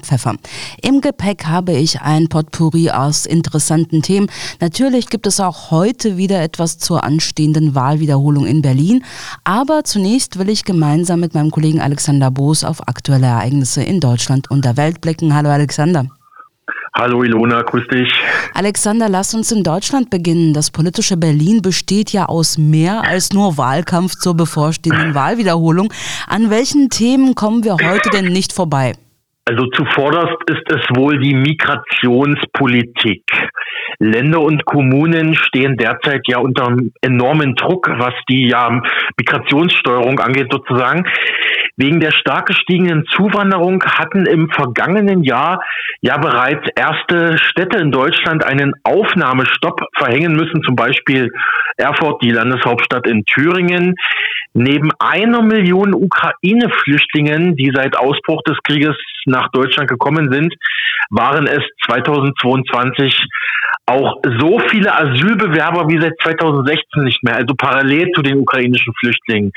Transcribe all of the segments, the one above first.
Pfeffer. Im Gepäck habe ich ein Potpourri aus interessanten Themen. Natürlich gibt es auch heute wieder etwas zur anstehenden Wahlwiederholung in Berlin. Aber zunächst will ich gemeinsam mit meinem Kollegen Alexander Boos auf aktuelle Ereignisse in Deutschland und der Welt blicken. Hallo Alexander. Hallo Ilona, grüß dich. Alexander, lass uns in Deutschland beginnen. Das politische Berlin besteht ja aus mehr als nur Wahlkampf zur bevorstehenden Wahlwiederholung. An welchen Themen kommen wir heute denn nicht vorbei? Also zuvorderst ist es wohl die Migrationspolitik. Länder und Kommunen stehen derzeit ja unter enormen Druck, was die ja, Migrationssteuerung angeht sozusagen. Wegen der stark gestiegenen Zuwanderung hatten im vergangenen Jahr ja bereits erste Städte in Deutschland einen Aufnahmestopp verhängen müssen, zum Beispiel Erfurt, die Landeshauptstadt in Thüringen. Neben einer Million Ukraine-Flüchtlingen, die seit Ausbruch des Krieges nach Deutschland gekommen sind, waren es 2022 auch so viele Asylbewerber wie seit 2016 nicht mehr, also parallel zu den ukrainischen Flüchtlingen.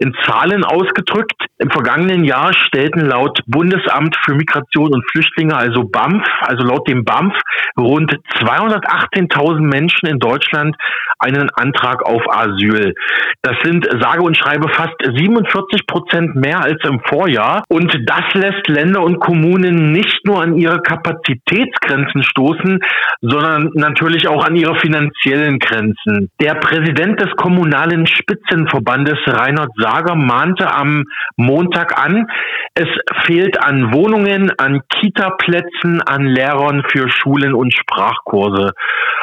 In Zahlen ausgedrückt, im vergangenen Jahr stellten laut Bundesamt für Migration und Flüchtlinge, also BAMF, also laut dem BAMF, rund 218.000 Menschen in Deutschland einen Antrag auf Asyl. Das sind sage und schreibe fast 47 Prozent mehr als im Vorjahr. Und das lässt Länder und Kommunen nicht nur an ihre Kapazitätsgrenzen stoßen, sondern natürlich auch an ihre finanziellen Grenzen. Der Präsident des Kommunalen Spitzenverbandes Reinhard Sager mahnte am Montag an, es fehlt an Wohnungen, an Kita-Plätzen, an Lehrern für Schulen und Sprachkurse.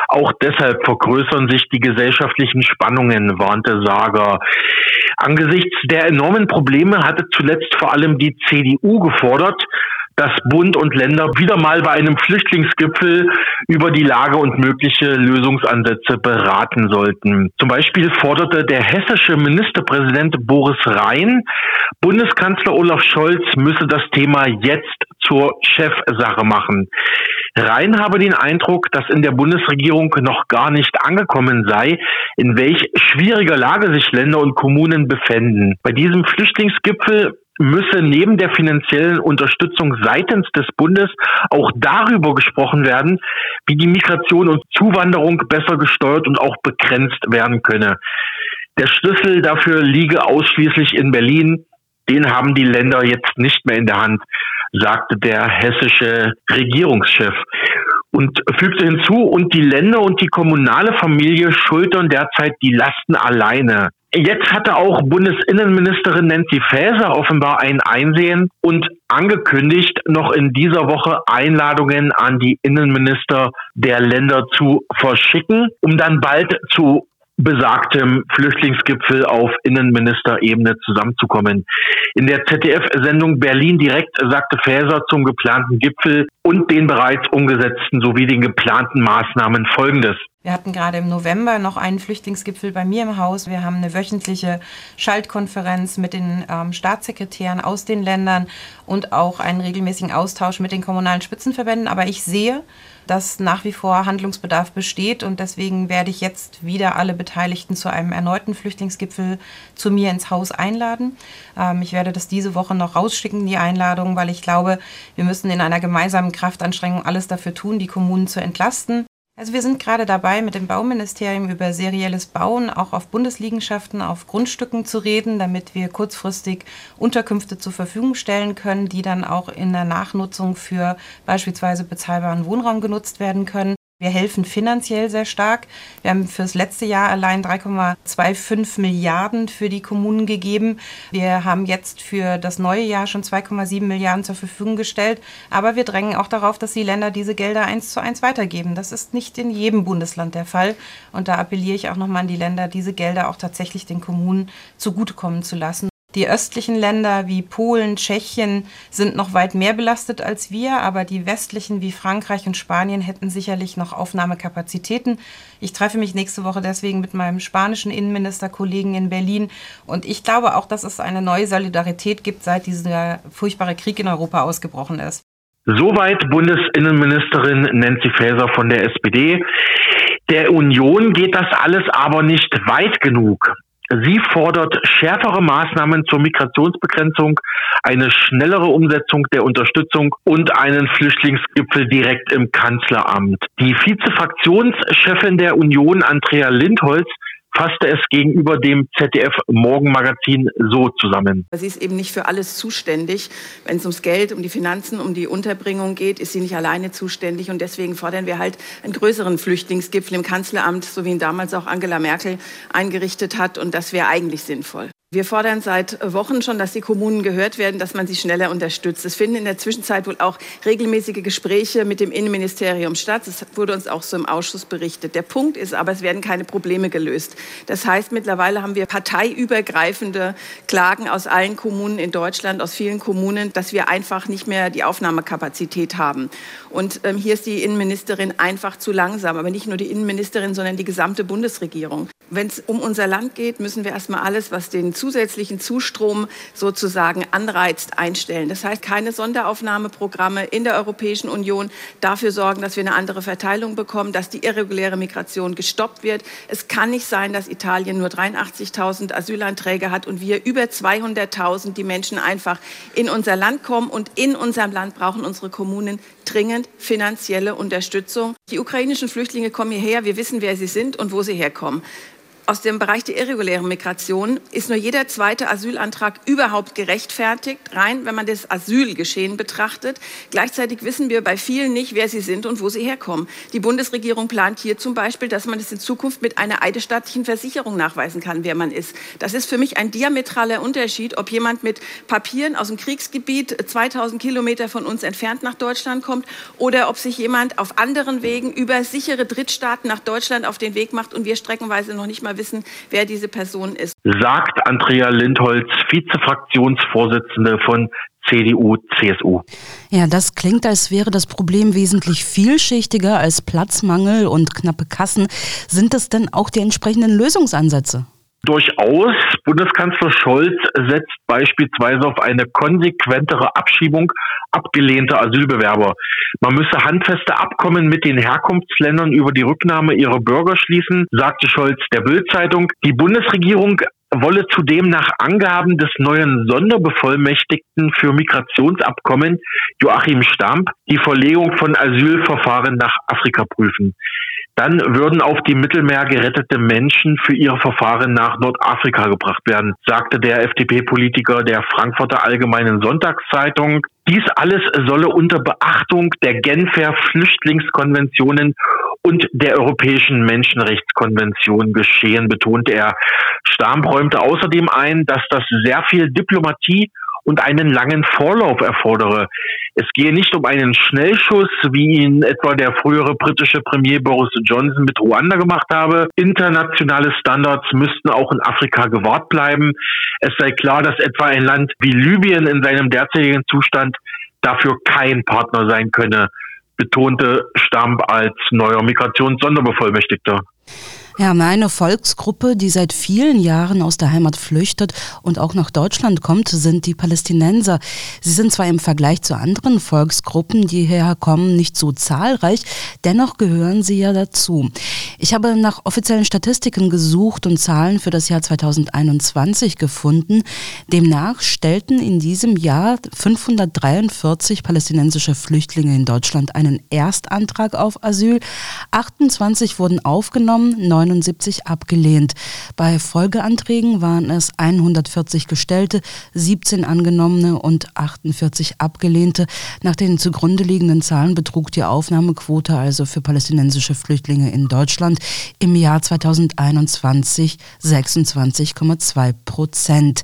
Auch deshalb vergrößern sich die gesellschaftlichen Spannungen, warnte Sager. Angesichts der enormen Probleme hatte zuletzt vor allem die CDU gefordert, dass Bund und Länder wieder mal bei einem Flüchtlingsgipfel über die Lage und mögliche Lösungsansätze beraten sollten. Zum Beispiel forderte der hessische Ministerpräsident Boris Rhein, Bundeskanzler Olaf Scholz müsse das Thema jetzt zur Chefsache machen. Rhein habe den Eindruck, dass in der Bundesregierung noch gar nicht angekommen sei, in welch schwieriger Lage sich Länder und Kommunen befänden. Bei diesem Flüchtlingsgipfel müsse neben der finanziellen Unterstützung seitens des Bundes auch darüber gesprochen werden, wie die Migration und Zuwanderung besser gesteuert und auch begrenzt werden könne. Der Schlüssel dafür liege ausschließlich in Berlin. Den haben die Länder jetzt nicht mehr in der Hand, sagte der hessische Regierungschef und fügte hinzu, und die Länder und die kommunale Familie schultern derzeit die Lasten alleine. Jetzt hatte auch Bundesinnenministerin Nancy Faeser offenbar ein Einsehen und angekündigt, noch in dieser Woche Einladungen an die Innenminister der Länder zu verschicken, um dann bald zu besagtem Flüchtlingsgipfel auf Innenministerebene zusammenzukommen. In der ZDF-Sendung Berlin direkt sagte Faeser zum geplanten Gipfel und den bereits umgesetzten sowie den geplanten Maßnahmen Folgendes. Wir hatten gerade im November noch einen Flüchtlingsgipfel bei mir im Haus. Wir haben eine wöchentliche Schaltkonferenz mit den ähm, Staatssekretären aus den Ländern und auch einen regelmäßigen Austausch mit den kommunalen Spitzenverbänden. Aber ich sehe, dass nach wie vor Handlungsbedarf besteht und deswegen werde ich jetzt wieder alle Beteiligten zu einem erneuten Flüchtlingsgipfel zu mir ins Haus einladen. Ähm, ich werde das diese Woche noch rausschicken, die Einladung, weil ich glaube, wir müssen in einer gemeinsamen Kraftanstrengung alles dafür tun, die Kommunen zu entlasten. Also wir sind gerade dabei, mit dem Bauministerium über serielles Bauen auch auf Bundesliegenschaften, auf Grundstücken zu reden, damit wir kurzfristig Unterkünfte zur Verfügung stellen können, die dann auch in der Nachnutzung für beispielsweise bezahlbaren Wohnraum genutzt werden können. Wir helfen finanziell sehr stark. Wir haben fürs letzte Jahr allein 3,25 Milliarden für die Kommunen gegeben. Wir haben jetzt für das neue Jahr schon 2,7 Milliarden zur Verfügung gestellt. Aber wir drängen auch darauf, dass die Länder diese Gelder eins zu eins weitergeben. Das ist nicht in jedem Bundesland der Fall. Und da appelliere ich auch nochmal an die Länder, diese Gelder auch tatsächlich den Kommunen zugutekommen zu lassen. Die östlichen Länder wie Polen, Tschechien sind noch weit mehr belastet als wir, aber die westlichen wie Frankreich und Spanien hätten sicherlich noch Aufnahmekapazitäten. Ich treffe mich nächste Woche deswegen mit meinem spanischen Innenministerkollegen in Berlin und ich glaube auch, dass es eine neue Solidarität gibt, seit dieser furchtbare Krieg in Europa ausgebrochen ist. Soweit Bundesinnenministerin Nancy Faeser von der SPD. Der Union geht das alles aber nicht weit genug. Sie fordert schärfere Maßnahmen zur Migrationsbegrenzung, eine schnellere Umsetzung der Unterstützung und einen Flüchtlingsgipfel direkt im Kanzleramt. Die Vizefraktionschefin der Union, Andrea Lindholz, fasste es gegenüber dem ZDF Morgenmagazin so zusammen. Sie ist eben nicht für alles zuständig. Wenn es ums Geld, um die Finanzen, um die Unterbringung geht, ist sie nicht alleine zuständig. Und deswegen fordern wir halt einen größeren Flüchtlingsgipfel im Kanzleramt, so wie ihn damals auch Angela Merkel eingerichtet hat. Und das wäre eigentlich sinnvoll. Wir fordern seit Wochen schon, dass die Kommunen gehört werden, dass man sie schneller unterstützt. Es finden in der Zwischenzeit wohl auch regelmäßige Gespräche mit dem Innenministerium statt. Das wurde uns auch so im Ausschuss berichtet. Der Punkt ist aber, es werden keine Probleme gelöst. Das heißt, mittlerweile haben wir parteiübergreifende Klagen aus allen Kommunen in Deutschland, aus vielen Kommunen, dass wir einfach nicht mehr die Aufnahmekapazität haben. Und ähm, hier ist die Innenministerin einfach zu langsam. Aber nicht nur die Innenministerin, sondern die gesamte Bundesregierung. Wenn es um unser Land geht, müssen wir erstmal alles, was den zusätzlichen Zustrom sozusagen anreizt, einstellen. Das heißt, keine Sonderaufnahmeprogramme in der Europäischen Union dafür sorgen, dass wir eine andere Verteilung bekommen, dass die irreguläre Migration gestoppt wird. Es kann nicht sein, dass Italien nur 83.000 Asylanträge hat und wir über 200.000, die Menschen einfach in unser Land kommen. Und in unserem Land brauchen unsere Kommunen dringend finanzielle Unterstützung. Die ukrainischen Flüchtlinge kommen hierher. Wir wissen, wer sie sind und wo sie herkommen aus dem Bereich der irregulären Migration ist nur jeder zweite Asylantrag überhaupt gerechtfertigt, rein wenn man das Asylgeschehen betrachtet. Gleichzeitig wissen wir bei vielen nicht, wer sie sind und wo sie herkommen. Die Bundesregierung plant hier zum Beispiel, dass man es in Zukunft mit einer eidesstaatlichen Versicherung nachweisen kann, wer man ist. Das ist für mich ein diametraler Unterschied, ob jemand mit Papieren aus dem Kriegsgebiet 2000 Kilometer von uns entfernt nach Deutschland kommt oder ob sich jemand auf anderen Wegen über sichere Drittstaaten nach Deutschland auf den Weg macht und wir streckenweise noch nicht mal wissen, wer diese Person ist. Sagt Andrea Lindholz, Vizefraktionsvorsitzende von CDU, CSU. Ja, das klingt, als wäre das Problem wesentlich vielschichtiger als Platzmangel und knappe Kassen. Sind das denn auch die entsprechenden Lösungsansätze? Durchaus. Bundeskanzler Scholz setzt beispielsweise auf eine konsequentere Abschiebung abgelehnter Asylbewerber. Man müsse handfeste Abkommen mit den Herkunftsländern über die Rücknahme ihrer Bürger schließen, sagte Scholz der Bildzeitung. Die Bundesregierung wolle zudem nach Angaben des neuen Sonderbevollmächtigten für Migrationsabkommen Joachim Stamp die Verlegung von Asylverfahren nach Afrika prüfen. Dann würden auf dem Mittelmeer gerettete Menschen für ihre Verfahren nach Nordafrika gebracht werden, sagte der FDP-Politiker der Frankfurter Allgemeinen Sonntagszeitung. Dies alles solle unter Beachtung der Genfer Flüchtlingskonventionen und der Europäischen Menschenrechtskonvention geschehen, betonte er. Stamp räumte außerdem ein, dass das sehr viel Diplomatie und einen langen Vorlauf erfordere. Es gehe nicht um einen Schnellschuss, wie ihn etwa der frühere britische Premier Boris Johnson mit Ruanda gemacht habe. Internationale Standards müssten auch in Afrika gewahrt bleiben. Es sei klar, dass etwa ein Land wie Libyen in seinem derzeitigen Zustand dafür kein Partner sein könne, betonte Stamp als neuer Migrationssonderbevollmächtigter. Ja, meine Volksgruppe, die seit vielen Jahren aus der Heimat flüchtet und auch nach Deutschland kommt, sind die Palästinenser. Sie sind zwar im Vergleich zu anderen Volksgruppen, die hierher kommen, nicht so zahlreich, dennoch gehören sie ja dazu. Ich habe nach offiziellen Statistiken gesucht und Zahlen für das Jahr 2021 gefunden. Demnach stellten in diesem Jahr 543 palästinensische Flüchtlinge in Deutschland einen Erstantrag auf Asyl. 28 wurden aufgenommen, 79 abgelehnt. Bei Folgeanträgen waren es 140 gestellte, 17 angenommene und 48 abgelehnte. Nach den zugrunde liegenden Zahlen betrug die Aufnahmequote also für palästinensische Flüchtlinge in Deutschland im Jahr 2021 26,2 Prozent.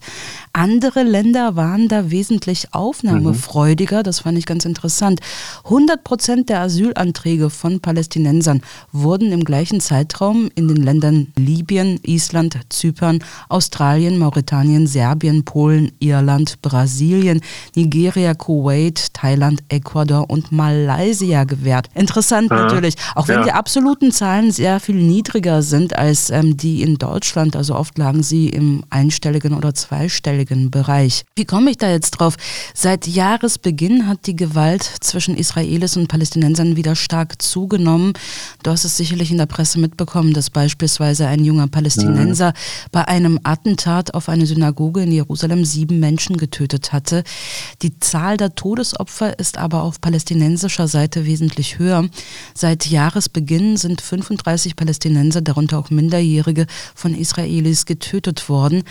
Andere Länder waren da wesentlich aufnahmefreudiger. Das fand ich ganz interessant. 100 Prozent der Asylanträge von Palästinensern wurden im gleichen Zeitraum in den Ländern Libyen, Island, Zypern, Australien, Mauretanien, Serbien, Polen, Irland, Brasilien, Nigeria, Kuwait, Thailand, Ecuador und Malaysia gewährt. Interessant ja. natürlich, auch wenn ja. die absoluten Zahlen sehr viel niedriger sind als ähm, die in Deutschland. Also oft lagen sie im einstelligen oder zweistelligen Bereich. Wie komme ich da jetzt drauf? Seit Jahresbeginn hat die Gewalt zwischen Israelis und Palästinensern wieder stark zugenommen. Du hast es sicherlich in der Presse mitbekommen, dass beispielsweise ein junger Palästinenser mhm. bei einem Attentat auf eine Synagoge in Jerusalem sieben Menschen getötet hatte. Die Zahl der Todesopfer ist aber auf palästinensischer Seite wesentlich höher. Seit Jahresbeginn sind 35 Palästinenser, darunter auch Minderjährige, von Israelis getötet worden.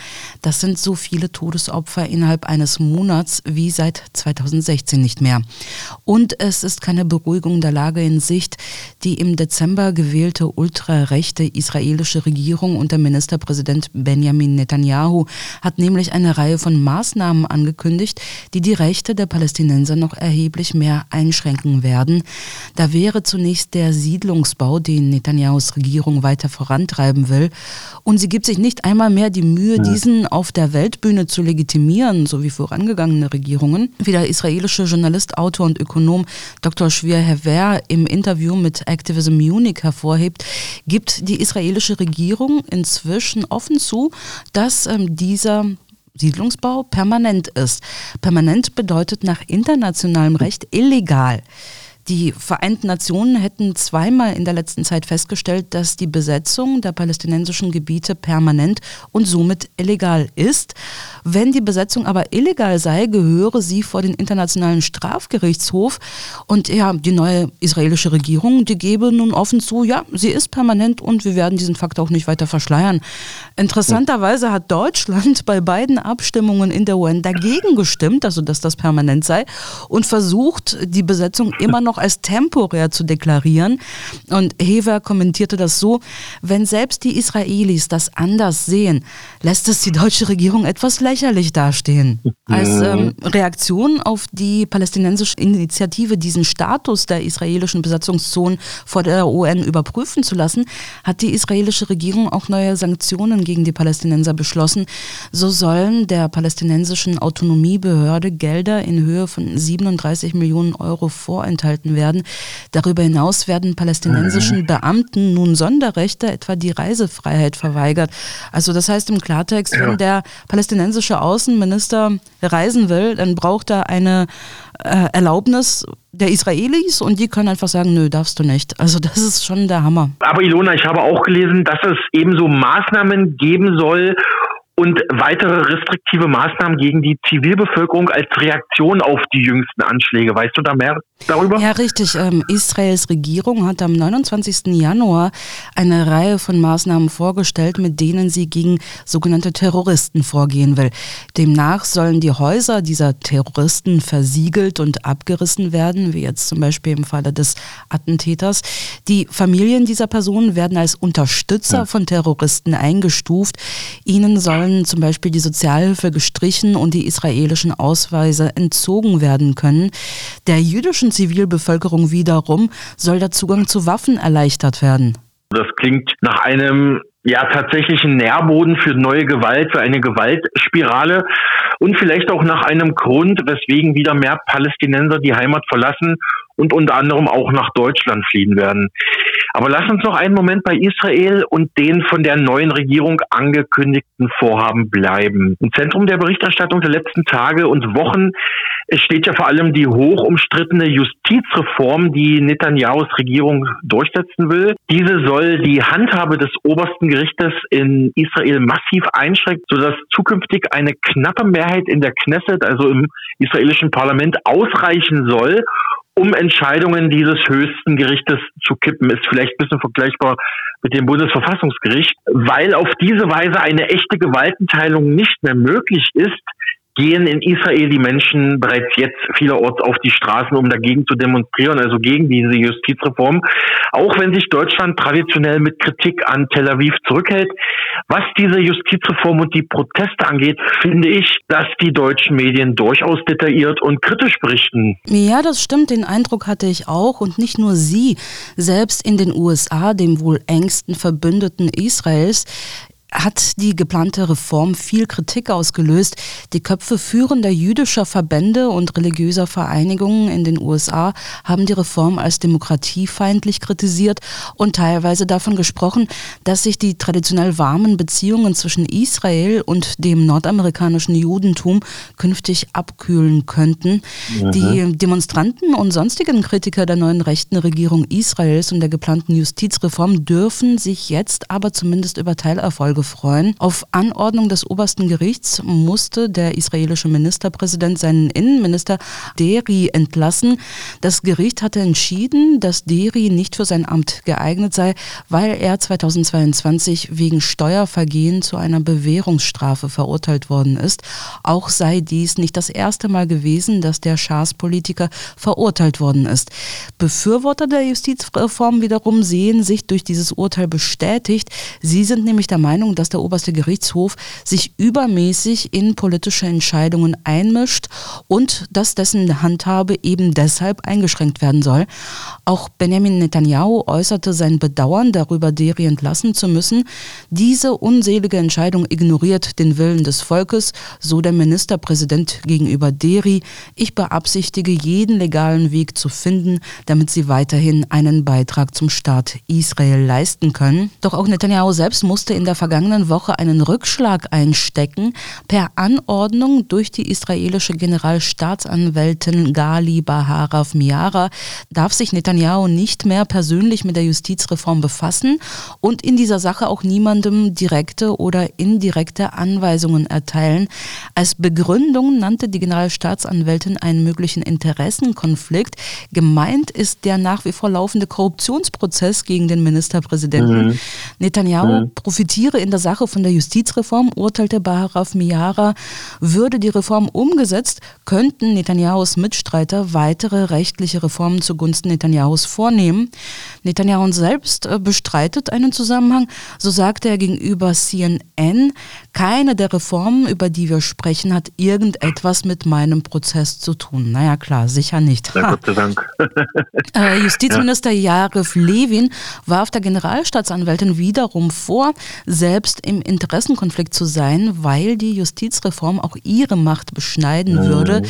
Das sind so viele Todesopfer innerhalb eines Monats wie seit 2016 nicht mehr. Und es ist keine Beruhigung der Lage in Sicht. Die im Dezember gewählte ultrarechte israelische Regierung unter Ministerpräsident Benjamin Netanyahu hat nämlich eine Reihe von Maßnahmen angekündigt, die die Rechte der Palästinenser noch erheblich mehr einschränken werden. Da wäre zunächst der Siedlungsbau, den Netanyahus Regierung weiter vorantreiben will. Und sie gibt sich nicht einmal mehr die Mühe, diesen auf der Weltbühne zu legitimieren, so wie vorangegangene Regierungen. Wie der israelische Journalist, Autor und Ökonom Dr. Schwier Hever im Interview mit Activism Munich hervorhebt, gibt die israelische Regierung inzwischen offen zu, dass ähm, dieser Siedlungsbau permanent ist. Permanent bedeutet nach internationalem Recht illegal. Die Vereinten Nationen hätten zweimal in der letzten Zeit festgestellt, dass die Besetzung der palästinensischen Gebiete permanent und somit illegal ist. Wenn die Besetzung aber illegal sei, gehöre sie vor den Internationalen Strafgerichtshof. Und ja, die neue israelische Regierung, die gebe nun offen zu, ja, sie ist permanent und wir werden diesen Fakt auch nicht weiter verschleiern. Interessanterweise hat Deutschland bei beiden Abstimmungen in der UN dagegen gestimmt, also dass das permanent sei, und versucht, die Besetzung immer noch noch als temporär zu deklarieren. Und Hever kommentierte das so, wenn selbst die Israelis das anders sehen, lässt es die deutsche Regierung etwas lächerlich dastehen. Als ähm, Reaktion auf die palästinensische Initiative, diesen Status der israelischen Besatzungszonen vor der UN überprüfen zu lassen, hat die israelische Regierung auch neue Sanktionen gegen die Palästinenser beschlossen. So sollen der palästinensischen Autonomiebehörde Gelder in Höhe von 37 Millionen Euro vorenthalten eingehalten werden. Darüber hinaus werden palästinensischen mhm. Beamten nun Sonderrechte, etwa die Reisefreiheit, verweigert. Also das heißt im Klartext, wenn der palästinensische Außenminister reisen will, dann braucht er eine äh, Erlaubnis der Israelis und die können einfach sagen, nö, darfst du nicht. Also das ist schon der Hammer. Aber Ilona, ich habe auch gelesen, dass es ebenso Maßnahmen geben soll, und weitere restriktive Maßnahmen gegen die Zivilbevölkerung als Reaktion auf die jüngsten Anschläge. Weißt du da mehr darüber? Ja, richtig. Ähm, Israels Regierung hat am 29. Januar eine Reihe von Maßnahmen vorgestellt, mit denen sie gegen sogenannte Terroristen vorgehen will. Demnach sollen die Häuser dieser Terroristen versiegelt und abgerissen werden, wie jetzt zum Beispiel im Falle des Attentäters. Die Familien dieser Personen werden als Unterstützer ja. von Terroristen eingestuft. Ihnen sollen sollen zum Beispiel die Sozialhilfe gestrichen und die israelischen Ausweise entzogen werden können. Der jüdischen Zivilbevölkerung wiederum soll der Zugang zu Waffen erleichtert werden. Das klingt nach einem ja tatsächlichen Nährboden für neue Gewalt, für eine Gewaltspirale und vielleicht auch nach einem Grund, weswegen wieder mehr Palästinenser die Heimat verlassen und unter anderem auch nach Deutschland fliehen werden. Aber lass uns noch einen Moment bei Israel und den von der neuen Regierung angekündigten Vorhaben bleiben. Im Zentrum der Berichterstattung der letzten Tage und Wochen steht ja vor allem die hoch umstrittene Justizreform, die Netanyahus Regierung durchsetzen will. Diese soll die Handhabe des obersten Gerichtes in Israel massiv einschränken, sodass zukünftig eine knappe Mehrheit in der Knesset, also im israelischen Parlament, ausreichen soll, um Entscheidungen dieses höchsten Gerichtes zu kippen, ist vielleicht ein bisschen vergleichbar mit dem Bundesverfassungsgericht, weil auf diese Weise eine echte Gewaltenteilung nicht mehr möglich ist, gehen in Israel die Menschen bereits jetzt vielerorts auf die Straßen, um dagegen zu demonstrieren, also gegen diese Justizreform. Auch wenn sich Deutschland traditionell mit Kritik an Tel Aviv zurückhält. Was diese Justizreform und die Proteste angeht, finde ich, dass die deutschen Medien durchaus detailliert und kritisch berichten. Ja, das stimmt. Den Eindruck hatte ich auch. Und nicht nur Sie. Selbst in den USA, dem wohl engsten Verbündeten Israels, hat die geplante Reform viel Kritik ausgelöst. Die Köpfe führender jüdischer Verbände und religiöser Vereinigungen in den USA haben die Reform als demokratiefeindlich kritisiert und teilweise davon gesprochen, dass sich die traditionell warmen Beziehungen zwischen Israel und dem nordamerikanischen Judentum künftig abkühlen könnten. Mhm. Die Demonstranten und sonstigen Kritiker der neuen rechten Regierung Israels und der geplanten Justizreform dürfen sich jetzt aber zumindest über Teilerfolge freuen. Auf Anordnung des obersten Gerichts musste der israelische Ministerpräsident seinen Innenminister Deri entlassen. Das Gericht hatte entschieden, dass Deri nicht für sein Amt geeignet sei, weil er 2022 wegen Steuervergehen zu einer Bewährungsstrafe verurteilt worden ist. Auch sei dies nicht das erste Mal gewesen, dass der Schaas-Politiker verurteilt worden ist. Befürworter der Justizreform wiederum sehen sich durch dieses Urteil bestätigt. Sie sind nämlich der Meinung, dass der oberste Gerichtshof sich übermäßig in politische Entscheidungen einmischt und dass dessen Handhabe eben deshalb eingeschränkt werden soll. Auch Benjamin Netanyahu äußerte sein Bedauern darüber, Deri entlassen zu müssen. Diese unselige Entscheidung ignoriert den Willen des Volkes, so der Ministerpräsident gegenüber Deri. Ich beabsichtige, jeden legalen Weg zu finden, damit sie weiterhin einen Beitrag zum Staat Israel leisten können. Doch auch Netanyahu selbst musste in der vergangenen Woche einen Rückschlag einstecken. Per Anordnung durch die israelische Generalstaatsanwältin Gali Baharav Miara darf sich Netanyahu nicht mehr persönlich mit der Justizreform befassen und in dieser Sache auch niemandem direkte oder indirekte Anweisungen erteilen. Als Begründung nannte die Generalstaatsanwältin einen möglichen Interessenkonflikt. Gemeint ist der nach wie vor laufende Korruptionsprozess gegen den Ministerpräsidenten. Mhm. Netanyahu mhm. profitiere in der Sache von der Justizreform, urteilte Baharav Miara. Würde die Reform umgesetzt, könnten Netanyahus Mitstreiter weitere rechtliche Reformen zugunsten Netanyahus vornehmen. Netanyahu selbst äh, bestreitet einen Zusammenhang. So sagte er gegenüber CNN, keine der Reformen, über die wir sprechen, hat irgendetwas mit meinem Prozess zu tun. Naja, klar, sicher nicht. Ja, Gott sei Dank. Äh, Justizminister ja. Jaref Levin warf der Generalstaatsanwältin wiederum vor, selbst im Interessenkonflikt zu sein, weil die Justizreform auch ihre Macht beschneiden mhm. würde.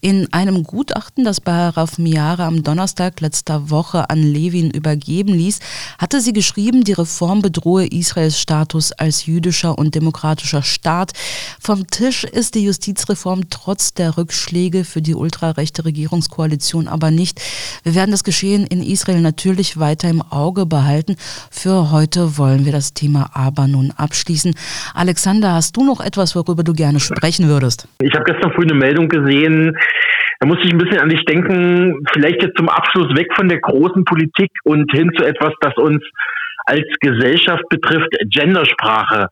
In einem Gutachten, das Baraf Miara am Donnerstag letzter Woche an Levin übergeben ließ, hatte sie geschrieben, die Reform bedrohe Israels Status als jüdischer und demokratischer Staat. Vom Tisch ist die Justizreform trotz der Rückschläge für die ultrarechte Regierungskoalition aber nicht. Wir werden das Geschehen in Israel natürlich weiter im Auge behalten. Für heute wollen wir das Thema aber nun abschließen. Alexander, hast du noch etwas, worüber du gerne sprechen würdest? Ich habe gestern früh eine Meldung gesehen, da musste ich ein bisschen an dich denken, vielleicht jetzt zum Abschluss weg von der großen Politik und hin zu etwas, das uns als Gesellschaft betrifft, Gendersprache.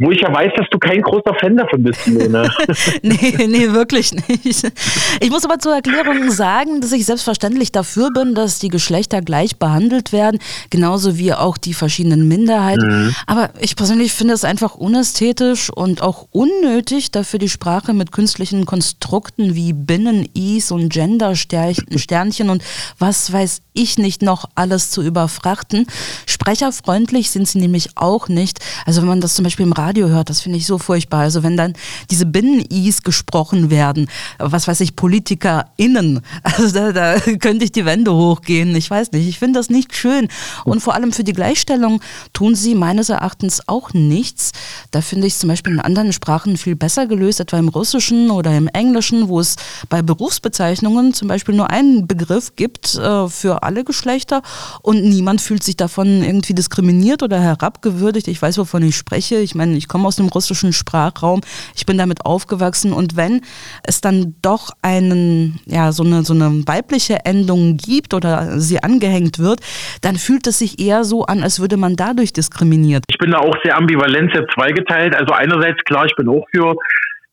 Wo ich ja weiß, dass du kein großer Fan davon bist, Lene. nee, nee, wirklich nicht. Ich muss aber zur Erklärung sagen, dass ich selbstverständlich dafür bin, dass die Geschlechter gleich behandelt werden, genauso wie auch die verschiedenen Minderheiten. Mhm. Aber ich persönlich finde es einfach unästhetisch und auch unnötig, dafür die Sprache mit künstlichen Konstrukten wie Binnen-Is und Gender-Sternchen und was weiß ich nicht noch alles zu überfrachten. Sprecherfreundlich sind sie nämlich auch nicht. Also wenn man das zum Beispiel im Radio hört, das finde ich so furchtbar. Also wenn dann diese Binnen-Is gesprochen werden, was weiß ich, PolitikerInnen, also da, da könnte ich die Wände hochgehen. Ich weiß nicht, ich finde das nicht schön. Und vor allem für die Gleichstellung tun sie meines Erachtens auch nichts. Da finde ich es zum Beispiel in anderen Sprachen viel besser gelöst, etwa im Russischen oder im Englischen, wo es bei Berufsbezeichnungen zum Beispiel nur einen Begriff gibt äh, für alle Geschlechter und niemand fühlt sich davon irgendwie diskriminiert oder herabgewürdigt. Ich weiß, wovon ich spreche. Ich meine, ich komme aus dem russischen Sprachraum, ich bin damit aufgewachsen und wenn es dann doch einen, ja, so eine, so eine weibliche Endung gibt oder sie angehängt wird, dann fühlt es sich eher so an, als würde man dadurch diskriminiert. Ich bin da auch sehr ambivalent, sehr zweigeteilt. Also einerseits klar, ich bin auch für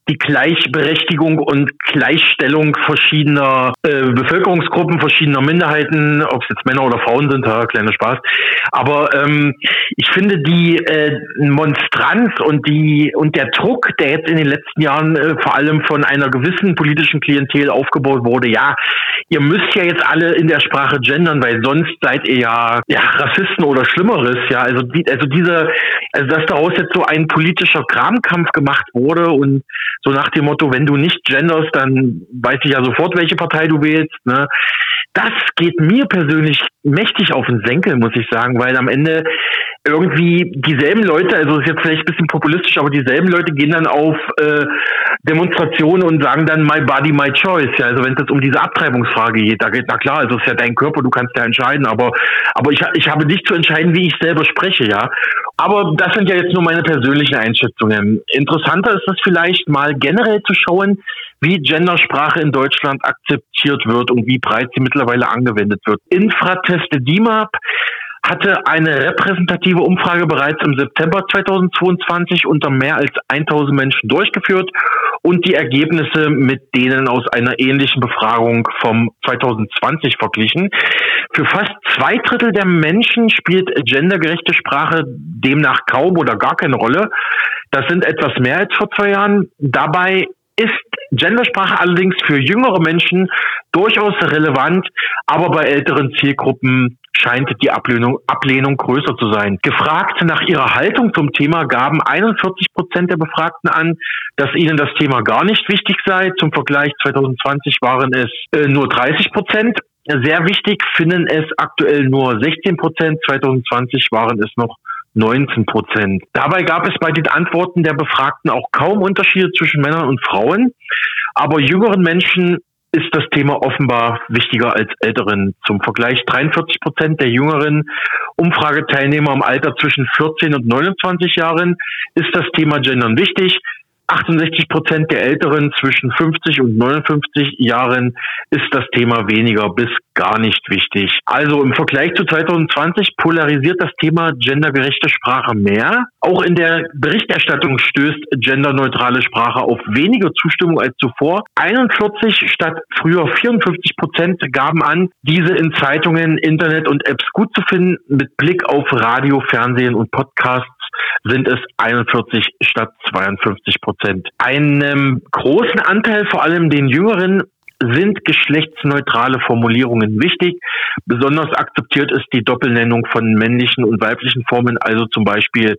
die Gleichberechtigung und Gleichstellung verschiedener äh, Bevölkerungsgruppen, verschiedener Minderheiten, ob es jetzt Männer oder Frauen sind, ja, kleiner Spaß. Aber ähm, ich finde die äh, Monstranz und die und der Druck, der jetzt in den letzten Jahren äh, vor allem von einer gewissen politischen Klientel aufgebaut wurde, ja, ihr müsst ja jetzt alle in der Sprache gendern, weil sonst seid ihr ja, ja Rassisten oder Schlimmeres, ja. Also die, also diese, also dass daraus jetzt so ein politischer Kramkampf gemacht wurde und so nach dem Motto, wenn du nicht genderst, dann weiß ich ja sofort, welche Partei du wählst. Ne? Das geht mir persönlich mächtig auf den Senkel, muss ich sagen, weil am Ende irgendwie dieselben Leute, also ist jetzt vielleicht ein bisschen populistisch, aber dieselben Leute gehen dann auf äh, Demonstrationen und sagen dann my body, my choice. Ja, also wenn es jetzt um diese Abtreibungsfrage geht, da geht, na klar, also es ist ja dein Körper, du kannst ja entscheiden, aber aber ich, ich habe nicht zu entscheiden, wie ich selber spreche, ja. Aber das sind ja jetzt nur meine persönlichen Einschätzungen. Interessanter ist es vielleicht mal generell zu schauen, wie Gendersprache in Deutschland akzeptiert wird und wie breit sie mittlerweile angewendet wird. Infratest DIMAP hatte eine repräsentative Umfrage bereits im September 2022 unter mehr als 1000 Menschen durchgeführt und die Ergebnisse mit denen aus einer ähnlichen Befragung vom 2020 verglichen. Für fast zwei Drittel der Menschen spielt gendergerechte Sprache demnach kaum oder gar keine Rolle. Das sind etwas mehr als vor zwei Jahren. Dabei ist Gendersprache allerdings für jüngere Menschen durchaus relevant, aber bei älteren Zielgruppen scheint die Ablehnung, Ablehnung größer zu sein. Gefragt nach ihrer Haltung zum Thema gaben 41 Prozent der Befragten an, dass ihnen das Thema gar nicht wichtig sei. Zum Vergleich 2020 waren es äh, nur 30 Prozent. Sehr wichtig finden es aktuell nur 16 Prozent. 2020 waren es noch 19 Prozent. Dabei gab es bei den Antworten der Befragten auch kaum Unterschiede zwischen Männern und Frauen. Aber jüngeren Menschen ist das Thema offenbar wichtiger als älteren. Zum Vergleich 43 Prozent der jüngeren Umfrageteilnehmer im Alter zwischen 14 und 29 Jahren ist das Thema Gendern wichtig. 68 Prozent der Älteren zwischen 50 und 59 Jahren ist das Thema weniger bis gar nicht wichtig. Also im Vergleich zu 2020 polarisiert das Thema gendergerechte Sprache mehr. Auch in der Berichterstattung stößt genderneutrale Sprache auf weniger Zustimmung als zuvor. 41 statt früher 54 Prozent gaben an, diese in Zeitungen, Internet und Apps gut zu finden. Mit Blick auf Radio, Fernsehen und Podcasts sind es 41 statt 52 Prozent. Einem großen Anteil, vor allem den Jüngeren, sind geschlechtsneutrale Formulierungen wichtig. Besonders akzeptiert ist die Doppelnennung von männlichen und weiblichen Formen, also zum Beispiel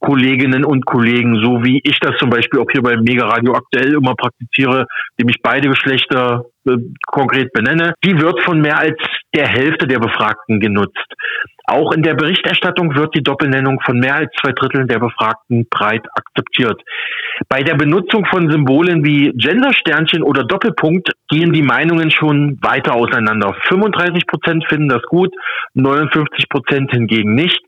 Kolleginnen und Kollegen, so wie ich das zum Beispiel auch hier beim Mega Radio aktuell immer praktiziere, indem ich beide Geschlechter äh, konkret benenne, die wird von mehr als der Hälfte der Befragten genutzt. Auch in der Berichterstattung wird die Doppelnennung von mehr als zwei Dritteln der Befragten breit akzeptiert. Bei der Benutzung von Symbolen wie Gendersternchen oder Doppelpunkt gehen die Meinungen schon weiter auseinander. 35 Prozent finden das gut, 59 Prozent hingegen nicht.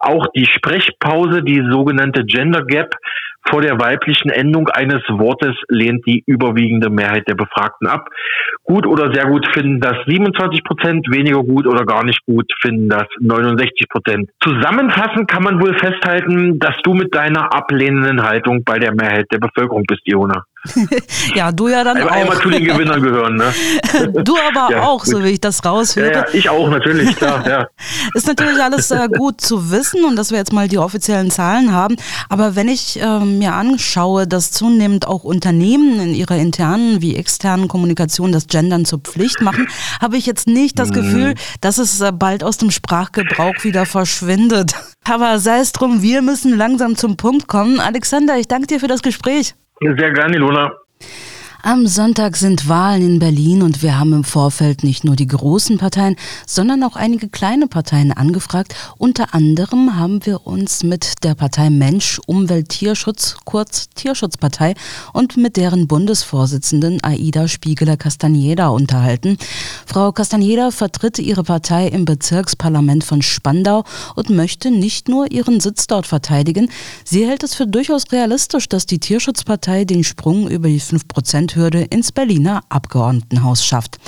Auch die Sprechpause, die sogenannte Gender Gap, vor der weiblichen Endung eines Wortes lehnt die überwiegende Mehrheit der Befragten ab. Gut oder sehr gut finden das 27 Prozent, weniger gut oder gar nicht gut finden das 69 Prozent. Zusammenfassend kann man wohl festhalten, dass du mit deiner ablehnenden Haltung bei der Mehrheit der Bevölkerung bist, Iona. Ja, du ja dann Einmal auch. Einmal zu den Gewinnern gehören, ne? du aber ja, auch, gut. so wie ich das raushöre. Ja, ja, ich auch, natürlich, klar, ja. Ist natürlich alles äh, gut zu wissen und dass wir jetzt mal die offiziellen Zahlen haben. Aber wenn ich äh, mir anschaue, dass zunehmend auch Unternehmen in ihrer internen wie externen Kommunikation das Gendern zur Pflicht machen, habe ich jetzt nicht das mhm. Gefühl, dass es äh, bald aus dem Sprachgebrauch wieder verschwindet. Aber sei es drum, wir müssen langsam zum Punkt kommen. Alexander, ich danke dir für das Gespräch. Sehr gerne, Lola. Am Sonntag sind Wahlen in Berlin und wir haben im Vorfeld nicht nur die großen Parteien, sondern auch einige kleine Parteien angefragt. Unter anderem haben wir uns mit der Partei Mensch, Umwelt, Tierschutz, kurz Tierschutzpartei, und mit deren Bundesvorsitzenden Aida Spiegeler-Castaneda unterhalten. Frau Castaneda vertritt ihre Partei im Bezirksparlament von Spandau und möchte nicht nur ihren Sitz dort verteidigen. Sie hält es für durchaus realistisch, dass die Tierschutzpartei den Sprung über die 5 Prozent Mindesthürde ins Berliner Abgeordnetenhaus schafft.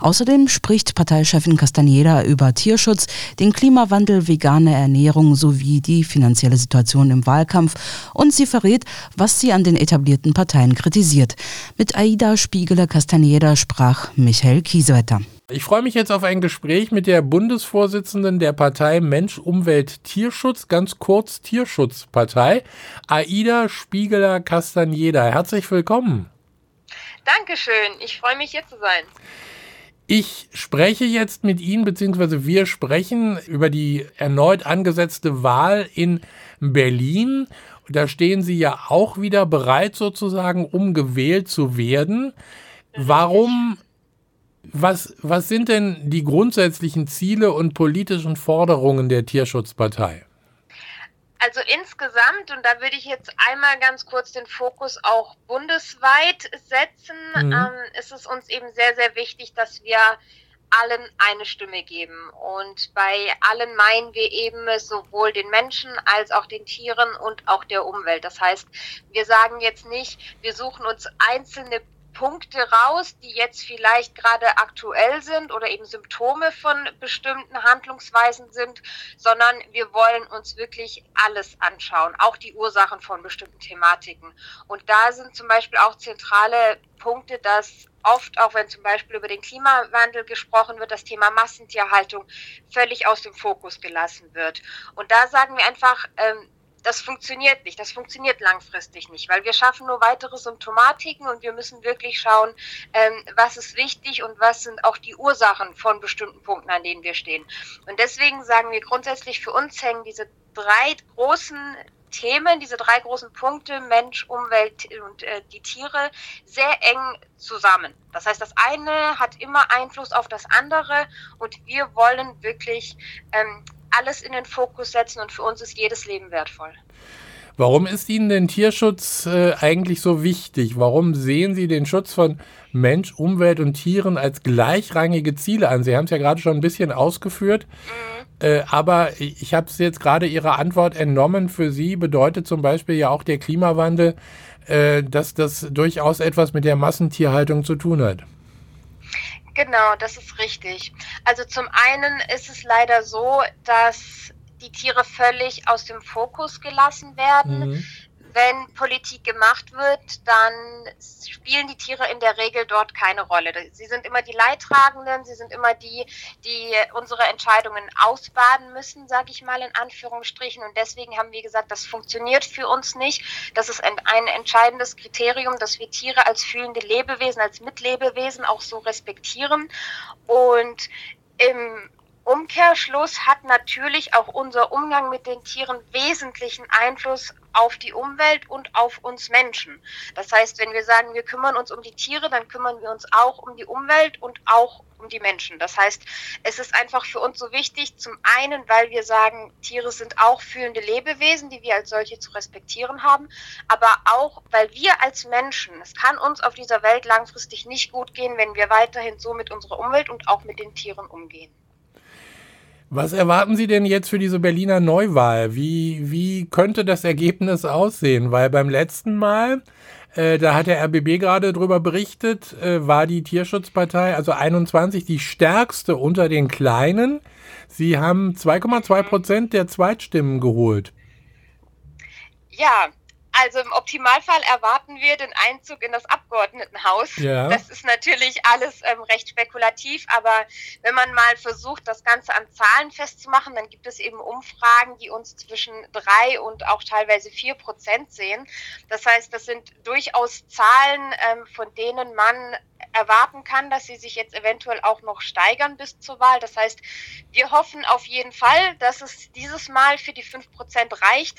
Außerdem spricht Parteichefin Castaneda über Tierschutz, den Klimawandel, vegane Ernährung sowie die finanzielle Situation im Wahlkampf und sie verrät, was sie an den etablierten Parteien kritisiert. Mit Aida Spiegeler-Castaneda sprach Michael Kiesewetter. Ich freue mich jetzt auf ein Gespräch mit der Bundesvorsitzenden der Partei Mensch, Umwelt, Tierschutz, ganz kurz Tierschutzpartei, Aida Spiegeler-Castaneda. Herzlich willkommen. Dankeschön, ich freue mich hier zu sein. Ich spreche jetzt mit Ihnen, beziehungsweise wir sprechen über die erneut angesetzte Wahl in Berlin. Da stehen Sie ja auch wieder bereit, sozusagen, um gewählt zu werden. Warum was, was sind denn die grundsätzlichen Ziele und politischen Forderungen der Tierschutzpartei? Also insgesamt, und da würde ich jetzt einmal ganz kurz den Fokus auch bundesweit setzen, mhm. ähm, ist es uns eben sehr, sehr wichtig, dass wir allen eine Stimme geben. Und bei allen meinen wir eben sowohl den Menschen als auch den Tieren und auch der Umwelt. Das heißt, wir sagen jetzt nicht, wir suchen uns einzelne Punkte raus, die jetzt vielleicht gerade aktuell sind oder eben Symptome von bestimmten Handlungsweisen sind, sondern wir wollen uns wirklich alles anschauen, auch die Ursachen von bestimmten Thematiken. Und da sind zum Beispiel auch zentrale Punkte, dass oft, auch wenn zum Beispiel über den Klimawandel gesprochen wird, das Thema Massentierhaltung völlig aus dem Fokus gelassen wird. Und da sagen wir einfach, ähm, das funktioniert nicht, das funktioniert langfristig nicht, weil wir schaffen nur weitere Symptomatiken und wir müssen wirklich schauen, ähm, was ist wichtig und was sind auch die Ursachen von bestimmten Punkten, an denen wir stehen. Und deswegen sagen wir grundsätzlich, für uns hängen diese drei großen Themen, diese drei großen Punkte, Mensch, Umwelt und äh, die Tiere, sehr eng zusammen. Das heißt, das eine hat immer Einfluss auf das andere und wir wollen wirklich ähm, alles in den Fokus setzen und für uns ist jedes Leben wertvoll. Warum ist Ihnen denn Tierschutz äh, eigentlich so wichtig? Warum sehen Sie den Schutz von Mensch, Umwelt und Tieren als gleichrangige Ziele an? Sie haben es ja gerade schon ein bisschen ausgeführt, mhm. äh, aber ich habe es jetzt gerade Ihrer Antwort entnommen. Für Sie bedeutet zum Beispiel ja auch der Klimawandel, äh, dass das durchaus etwas mit der Massentierhaltung zu tun hat. Genau, das ist richtig. Also zum einen ist es leider so, dass die Tiere völlig aus dem Fokus gelassen werden. Mhm wenn Politik gemacht wird, dann spielen die Tiere in der Regel dort keine Rolle. Sie sind immer die Leidtragenden, sie sind immer die, die unsere Entscheidungen ausbaden müssen, sage ich mal in Anführungsstrichen. Und deswegen haben wir gesagt, das funktioniert für uns nicht. Das ist ein, entscheidendes Kriterium, dass wir Tiere als fühlende Lebewesen, als Mitlebewesen auch so respektieren. Und im Umkehrschluss hat natürlich auch unser Umgang mit den Tieren wesentlichen Einfluss auf die Umwelt und auf uns Menschen. Das heißt, wenn wir sagen, wir kümmern uns um die Tiere, dann kümmern wir uns auch um die Umwelt und auch um die Menschen. Das heißt, es ist einfach für uns so wichtig, zum einen, weil wir sagen, Tiere sind auch fühlende Lebewesen, die wir als solche zu respektieren haben, aber auch, weil wir als Menschen, es kann uns auf dieser Welt langfristig nicht gut gehen, wenn wir weiterhin so mit unserer Umwelt und auch mit den Tieren umgehen. Was erwarten Sie denn jetzt für diese Berliner Neuwahl? Wie, wie könnte das Ergebnis aussehen? Weil beim letzten Mal, äh, da hat der RBB gerade drüber berichtet, äh, war die Tierschutzpartei, also 21, die stärkste unter den Kleinen. Sie haben 2,2 Prozent der Zweitstimmen geholt. Ja, also im Optimalfall erwarten wir den Einzug in das Abgeordnetenhaus. Ja. Das ist natürlich alles ähm, recht spekulativ, aber wenn man mal versucht, das Ganze an Zahlen festzumachen, dann gibt es eben Umfragen, die uns zwischen drei und auch teilweise vier Prozent sehen. Das heißt, das sind durchaus Zahlen, ähm, von denen man erwarten kann, dass sie sich jetzt eventuell auch noch steigern bis zur Wahl. Das heißt, wir hoffen auf jeden Fall, dass es dieses Mal für die 5% reicht.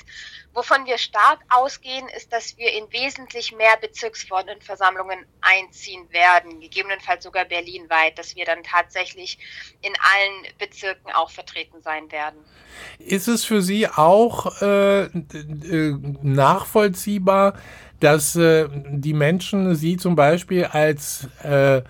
Wovon wir stark ausgehen, ist, dass wir in wesentlich mehr Bezirksversammlungen einziehen werden, gegebenenfalls sogar berlinweit, dass wir dann tatsächlich in allen Bezirken auch vertreten sein werden. Ist es für Sie auch äh, äh nachvollziehbar, dass äh, die Menschen sie zum Beispiel als äh,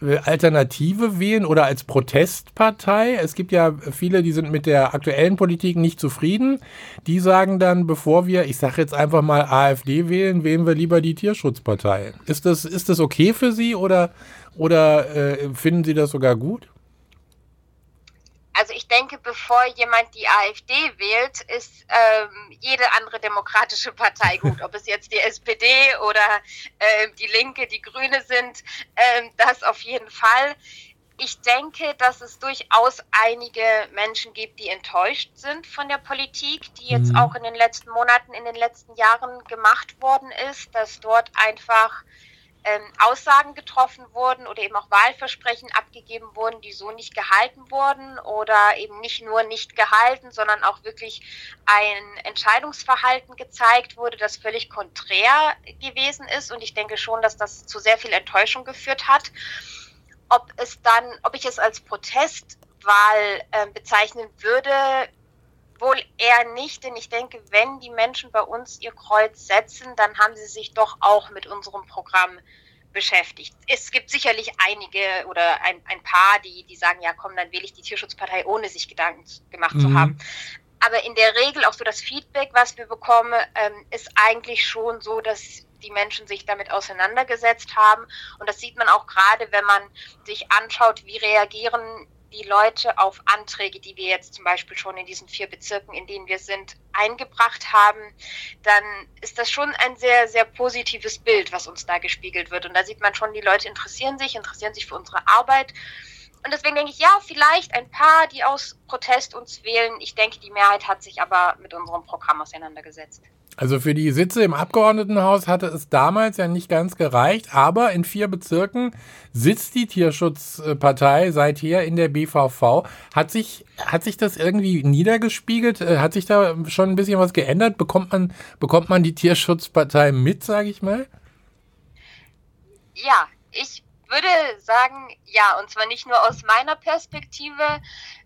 Alternative wählen oder als Protestpartei? Es gibt ja viele, die sind mit der aktuellen Politik nicht zufrieden. Die sagen dann, bevor wir, ich sage jetzt einfach mal AfD wählen, wählen wir lieber die Tierschutzpartei. Ist das, ist das okay für Sie oder, oder äh, finden Sie das sogar gut? Bevor jemand die AfD wählt, ist ähm, jede andere demokratische Partei gut. Ob es jetzt die SPD oder äh, die Linke, die Grüne sind, äh, das auf jeden Fall. Ich denke, dass es durchaus einige Menschen gibt, die enttäuscht sind von der Politik, die jetzt mhm. auch in den letzten Monaten, in den letzten Jahren gemacht worden ist, dass dort einfach ähm, Aussagen getroffen wurden oder eben auch Wahlversprechen abgegeben wurden, die so nicht gehalten wurden oder eben nicht nur nicht gehalten, sondern auch wirklich ein Entscheidungsverhalten gezeigt wurde, das völlig konträr gewesen ist. Und ich denke schon, dass das zu sehr viel Enttäuschung geführt hat. Ob es dann, ob ich es als Protestwahl äh, bezeichnen würde, Wohl eher nicht, denn ich denke, wenn die Menschen bei uns ihr Kreuz setzen, dann haben sie sich doch auch mit unserem Programm beschäftigt. Es gibt sicherlich einige oder ein, ein paar, die, die sagen, ja komm, dann wähle ich die Tierschutzpartei, ohne sich Gedanken gemacht mhm. zu haben. Aber in der Regel auch so das Feedback, was wir bekommen, ähm, ist eigentlich schon so, dass die Menschen sich damit auseinandergesetzt haben. Und das sieht man auch gerade, wenn man sich anschaut, wie reagieren die Leute auf Anträge, die wir jetzt zum Beispiel schon in diesen vier Bezirken, in denen wir sind, eingebracht haben, dann ist das schon ein sehr, sehr positives Bild, was uns da gespiegelt wird. Und da sieht man schon, die Leute interessieren sich, interessieren sich für unsere Arbeit. Und deswegen denke ich, ja, vielleicht ein paar, die aus Protest uns wählen. Ich denke, die Mehrheit hat sich aber mit unserem Programm auseinandergesetzt. Also für die Sitze im Abgeordnetenhaus hatte es damals ja nicht ganz gereicht, aber in vier Bezirken sitzt die Tierschutzpartei seither in der BVV. Hat sich, hat sich das irgendwie niedergespiegelt? Äh, hat sich da schon ein bisschen was geändert? Bekommt man, bekommt man die Tierschutzpartei mit, sage ich mal? Ja, ich würde sagen, ja, und zwar nicht nur aus meiner Perspektive,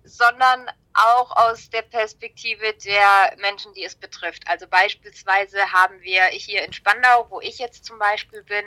sondern auch aus der Perspektive der Menschen, die es betrifft. Also beispielsweise haben wir hier in Spandau, wo ich jetzt zum Beispiel bin,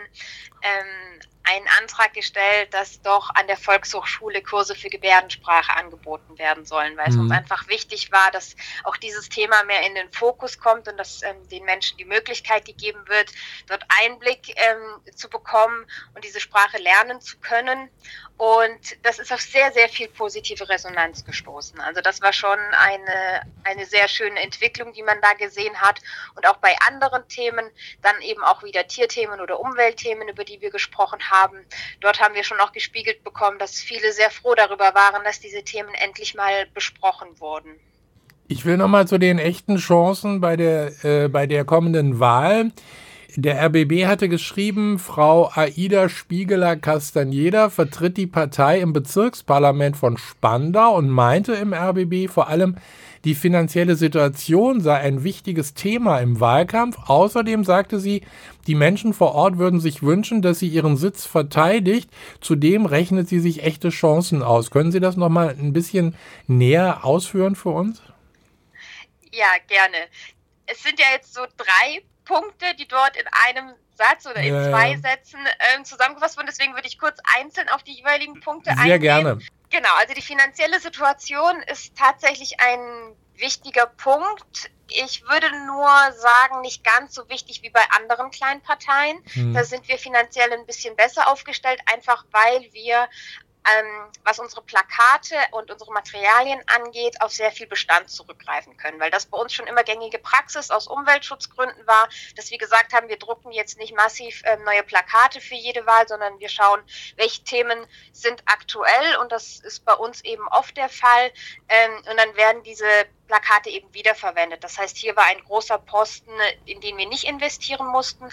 ähm, einen Antrag gestellt, dass doch an der Volkshochschule Kurse für Gebärdensprache angeboten werden sollen, weil mhm. es uns mhm. einfach wichtig war, dass auch dieses Thema mehr in den Fokus kommt und dass ähm, den Menschen die Möglichkeit gegeben wird, dort Einblick ähm, zu bekommen und diese Sprache lernen zu können. Und das ist auf sehr, sehr viel positive Resonanz gestoßen. Also das war schon eine, eine sehr schöne Entwicklung, die man da gesehen hat. Und auch bei anderen Themen, dann eben auch wieder Tierthemen oder Umweltthemen, über die wir gesprochen haben. Dort haben wir schon auch gespiegelt bekommen, dass viele sehr froh darüber waren, dass diese Themen endlich mal besprochen wurden. Ich will nochmal zu den echten Chancen bei der, äh, bei der kommenden Wahl. Der RBB hatte geschrieben, Frau Aida Spiegeler-Castaneda vertritt die Partei im Bezirksparlament von Spandau und meinte im RBB vor allem, die finanzielle Situation sei ein wichtiges Thema im Wahlkampf. Außerdem sagte sie, die Menschen vor Ort würden sich wünschen, dass sie ihren Sitz verteidigt. Zudem rechnet sie sich echte Chancen aus. Können Sie das nochmal ein bisschen näher ausführen für uns? Ja, gerne. Es sind ja jetzt so drei Punkte, die dort in einem Satz oder in ja, zwei ja. Sätzen ähm, zusammengefasst wurden. Deswegen würde ich kurz einzeln auf die jeweiligen Punkte Sehr eingehen. Sehr gerne. Genau, also die finanzielle Situation ist tatsächlich ein wichtiger Punkt. Ich würde nur sagen, nicht ganz so wichtig wie bei anderen kleinen Parteien. Hm. Da sind wir finanziell ein bisschen besser aufgestellt, einfach weil wir ähm, was unsere Plakate und unsere Materialien angeht, auf sehr viel Bestand zurückgreifen können, weil das bei uns schon immer gängige Praxis aus Umweltschutzgründen war, dass wir gesagt haben, wir drucken jetzt nicht massiv ähm, neue Plakate für jede Wahl, sondern wir schauen, welche Themen sind aktuell. Und das ist bei uns eben oft der Fall. Ähm, und dann werden diese Plakate eben wiederverwendet. Das heißt, hier war ein großer Posten, in den wir nicht investieren mussten.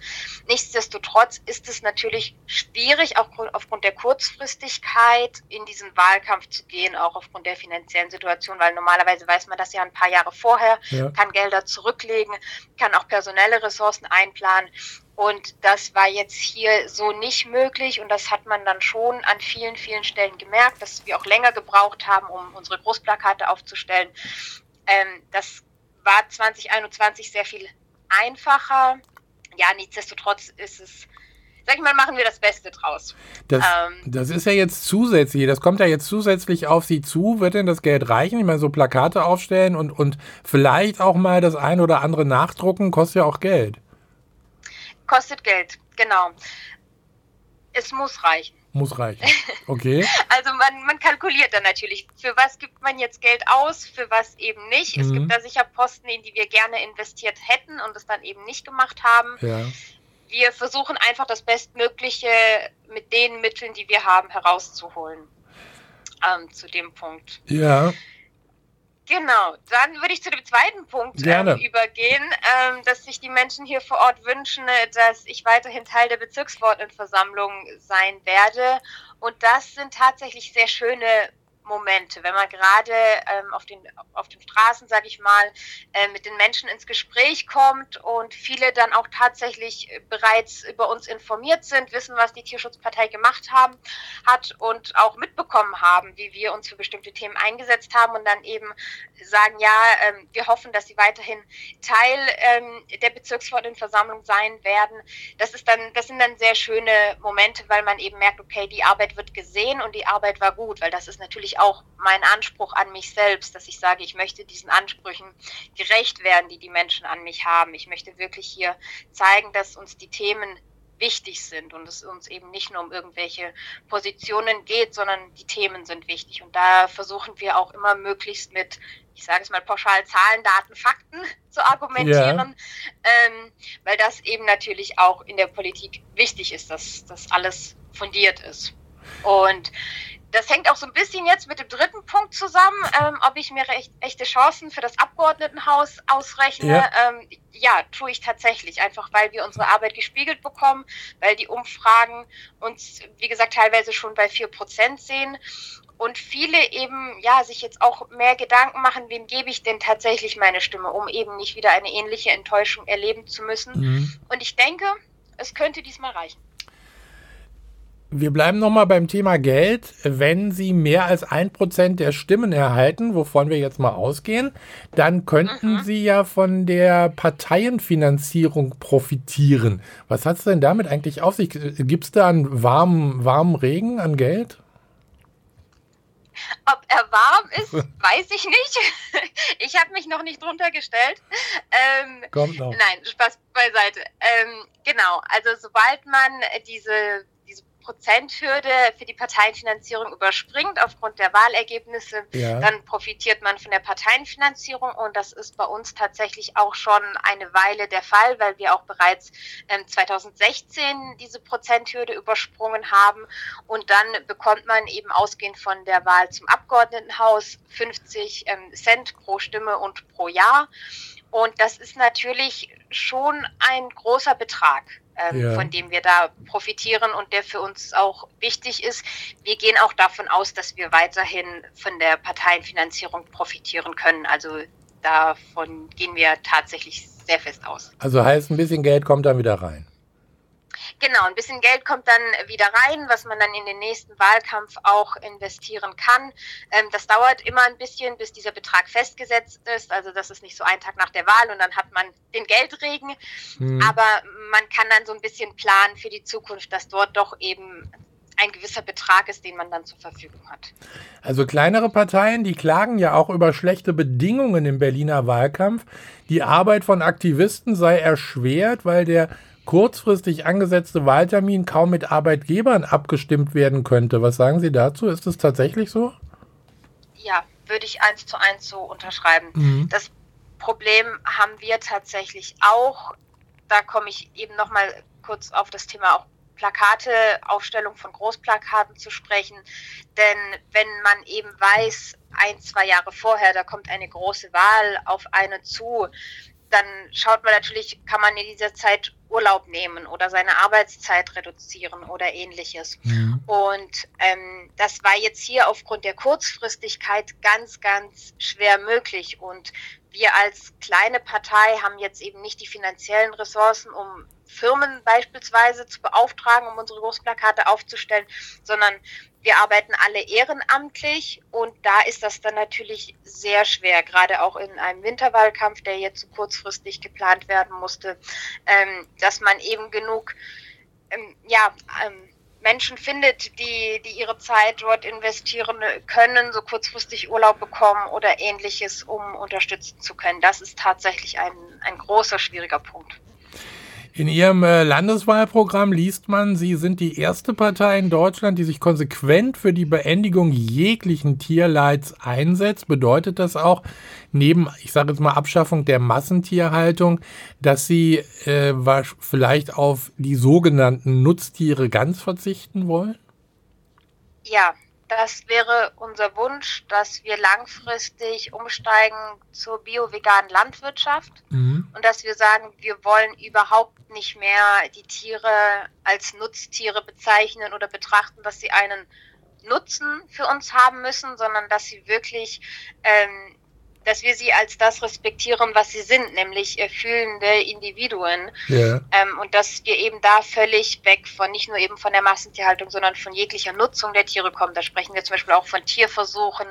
Nichtsdestotrotz ist es natürlich schwierig, auch aufgrund der Kurzfristigkeit in diesen Wahlkampf zu gehen, auch aufgrund der finanziellen Situation, weil normalerweise weiß man das ja ein paar Jahre vorher, ja. kann Gelder zurücklegen, kann auch personelle Ressourcen einplanen. Und das war jetzt hier so nicht möglich und das hat man dann schon an vielen, vielen Stellen gemerkt, dass wir auch länger gebraucht haben, um unsere Großplakate aufzustellen. Ähm, das war 2021 sehr viel einfacher. Ja, nichtsdestotrotz ist es sag ich mal, machen wir das Beste draus. Das, ähm, das ist ja jetzt zusätzlich, das kommt ja jetzt zusätzlich auf Sie zu. Wird denn das Geld reichen? Ich meine, so Plakate aufstellen und, und vielleicht auch mal das ein oder andere nachdrucken, kostet ja auch Geld. Kostet Geld, genau. Es muss reichen. Muss reichen. Okay. also man, man kalkuliert dann natürlich, für was gibt man jetzt Geld aus, für was eben nicht. Mhm. Es gibt da sicher Posten, in die wir gerne investiert hätten und es dann eben nicht gemacht haben. Ja. Wir versuchen einfach das Bestmögliche mit den Mitteln, die wir haben, herauszuholen. Ähm, zu dem Punkt. Ja. Genau, dann würde ich zu dem zweiten Punkt ähm, übergehen, ähm, dass sich die Menschen hier vor Ort wünschen, äh, dass ich weiterhin Teil der Bezirksverordnetenversammlung sein werde. Und das sind tatsächlich sehr schöne Momente, wenn man gerade ähm, auf, den, auf den Straßen, sage ich mal, äh, mit den Menschen ins Gespräch kommt und viele dann auch tatsächlich bereits über uns informiert sind, wissen, was die Tierschutzpartei gemacht haben, hat und auch mitbekommen haben, wie wir uns für bestimmte Themen eingesetzt haben und dann eben sagen, ja, ähm, wir hoffen, dass sie weiterhin Teil ähm, der Bezirksverordnetenversammlung sein werden. Das ist dann, das sind dann sehr schöne Momente, weil man eben merkt, okay, die Arbeit wird gesehen und die Arbeit war gut, weil das ist natürlich auch mein Anspruch an mich selbst, dass ich sage, ich möchte diesen Ansprüchen gerecht werden, die die Menschen an mich haben. Ich möchte wirklich hier zeigen, dass uns die Themen wichtig sind und es uns eben nicht nur um irgendwelche Positionen geht, sondern die Themen sind wichtig. Und da versuchen wir auch immer möglichst mit, ich sage es mal pauschal, Zahlen, Daten, Fakten zu argumentieren, ja. ähm, weil das eben natürlich auch in der Politik wichtig ist, dass das alles fundiert ist. Und das hängt auch so ein bisschen jetzt mit dem dritten Punkt zusammen, ähm, ob ich mir recht, echte Chancen für das Abgeordnetenhaus ausrechne. Ja. Ähm, ja, tue ich tatsächlich, einfach weil wir unsere Arbeit gespiegelt bekommen, weil die Umfragen uns, wie gesagt, teilweise schon bei vier Prozent sehen und viele eben ja sich jetzt auch mehr Gedanken machen, wem gebe ich denn tatsächlich meine Stimme, um eben nicht wieder eine ähnliche Enttäuschung erleben zu müssen. Mhm. Und ich denke, es könnte diesmal reichen. Wir bleiben nochmal beim Thema Geld. Wenn Sie mehr als ein Prozent der Stimmen erhalten, wovon wir jetzt mal ausgehen, dann könnten mhm. Sie ja von der Parteienfinanzierung profitieren. Was hat es denn damit eigentlich auf sich? Gibt es da einen warmen, warmen Regen an Geld? Ob er warm ist, weiß ich nicht. Ich habe mich noch nicht drunter gestellt. Ähm, Kommt noch. Nein, Spaß beiseite. Ähm, genau, also sobald man diese Prozenthürde für die Parteienfinanzierung überspringt aufgrund der Wahlergebnisse, ja. dann profitiert man von der Parteienfinanzierung und das ist bei uns tatsächlich auch schon eine Weile der Fall, weil wir auch bereits ähm, 2016 diese Prozenthürde übersprungen haben und dann bekommt man eben ausgehend von der Wahl zum Abgeordnetenhaus 50 ähm, Cent pro Stimme und pro Jahr. Und das ist natürlich schon ein großer Betrag ähm, ja. von dem wir da profitieren und der für uns auch wichtig ist. Wir gehen auch davon aus, dass wir weiterhin von der Parteienfinanzierung profitieren können. Also davon gehen wir tatsächlich sehr fest aus. Also heißt, ein bisschen Geld kommt dann wieder rein. Genau, ein bisschen Geld kommt dann wieder rein, was man dann in den nächsten Wahlkampf auch investieren kann. Ähm, das dauert immer ein bisschen, bis dieser Betrag festgesetzt ist. Also das ist nicht so ein Tag nach der Wahl und dann hat man den Geldregen. Mhm. Aber man kann dann so ein bisschen planen für die Zukunft, dass dort doch eben ein gewisser Betrag ist, den man dann zur Verfügung hat. Also kleinere Parteien, die klagen ja auch über schlechte Bedingungen im Berliner Wahlkampf. Die Arbeit von Aktivisten sei erschwert, weil der kurzfristig angesetzte Wahltermin kaum mit Arbeitgebern abgestimmt werden könnte. Was sagen Sie dazu? Ist das tatsächlich so? Ja, würde ich eins zu eins so unterschreiben. Mhm. Das Problem haben wir tatsächlich auch. Da komme ich eben noch mal kurz auf das Thema auch Plakate, Aufstellung von Großplakaten zu sprechen. Denn wenn man eben weiß, ein, zwei Jahre vorher, da kommt eine große Wahl auf eine zu, dann schaut man natürlich, kann man in dieser Zeit Urlaub nehmen oder seine Arbeitszeit reduzieren oder ähnliches. Ja. Und ähm, das war jetzt hier aufgrund der Kurzfristigkeit ganz, ganz schwer möglich. Und wir als kleine Partei haben jetzt eben nicht die finanziellen Ressourcen, um Firmen beispielsweise zu beauftragen, um unsere Großplakate aufzustellen, sondern wir arbeiten alle ehrenamtlich und da ist das dann natürlich sehr schwer, gerade auch in einem Winterwahlkampf, der jetzt so kurzfristig geplant werden musste, ähm, dass man eben genug ähm, ja, ähm, Menschen findet, die, die ihre Zeit dort investieren können, so kurzfristig Urlaub bekommen oder ähnliches, um unterstützen zu können. Das ist tatsächlich ein, ein großer, schwieriger Punkt. In Ihrem äh, Landeswahlprogramm liest man, Sie sind die erste Partei in Deutschland, die sich konsequent für die Beendigung jeglichen Tierleids einsetzt. Bedeutet das auch, neben, ich sage jetzt mal, Abschaffung der Massentierhaltung, dass Sie äh, vielleicht auf die sogenannten Nutztiere ganz verzichten wollen? Ja, das wäre unser Wunsch, dass wir langfristig umsteigen zur bio-veganen Landwirtschaft mhm. und dass wir sagen, wir wollen überhaupt nicht mehr die Tiere als Nutztiere bezeichnen oder betrachten, dass sie einen Nutzen für uns haben müssen, sondern dass sie wirklich ähm, dass wir sie als das respektieren, was sie sind, nämlich äh, fühlende Individuen. Ja. Ähm, und dass wir eben da völlig weg von, nicht nur eben von der Massentierhaltung, sondern von jeglicher Nutzung der Tiere kommen. Da sprechen wir zum Beispiel auch von Tierversuchen,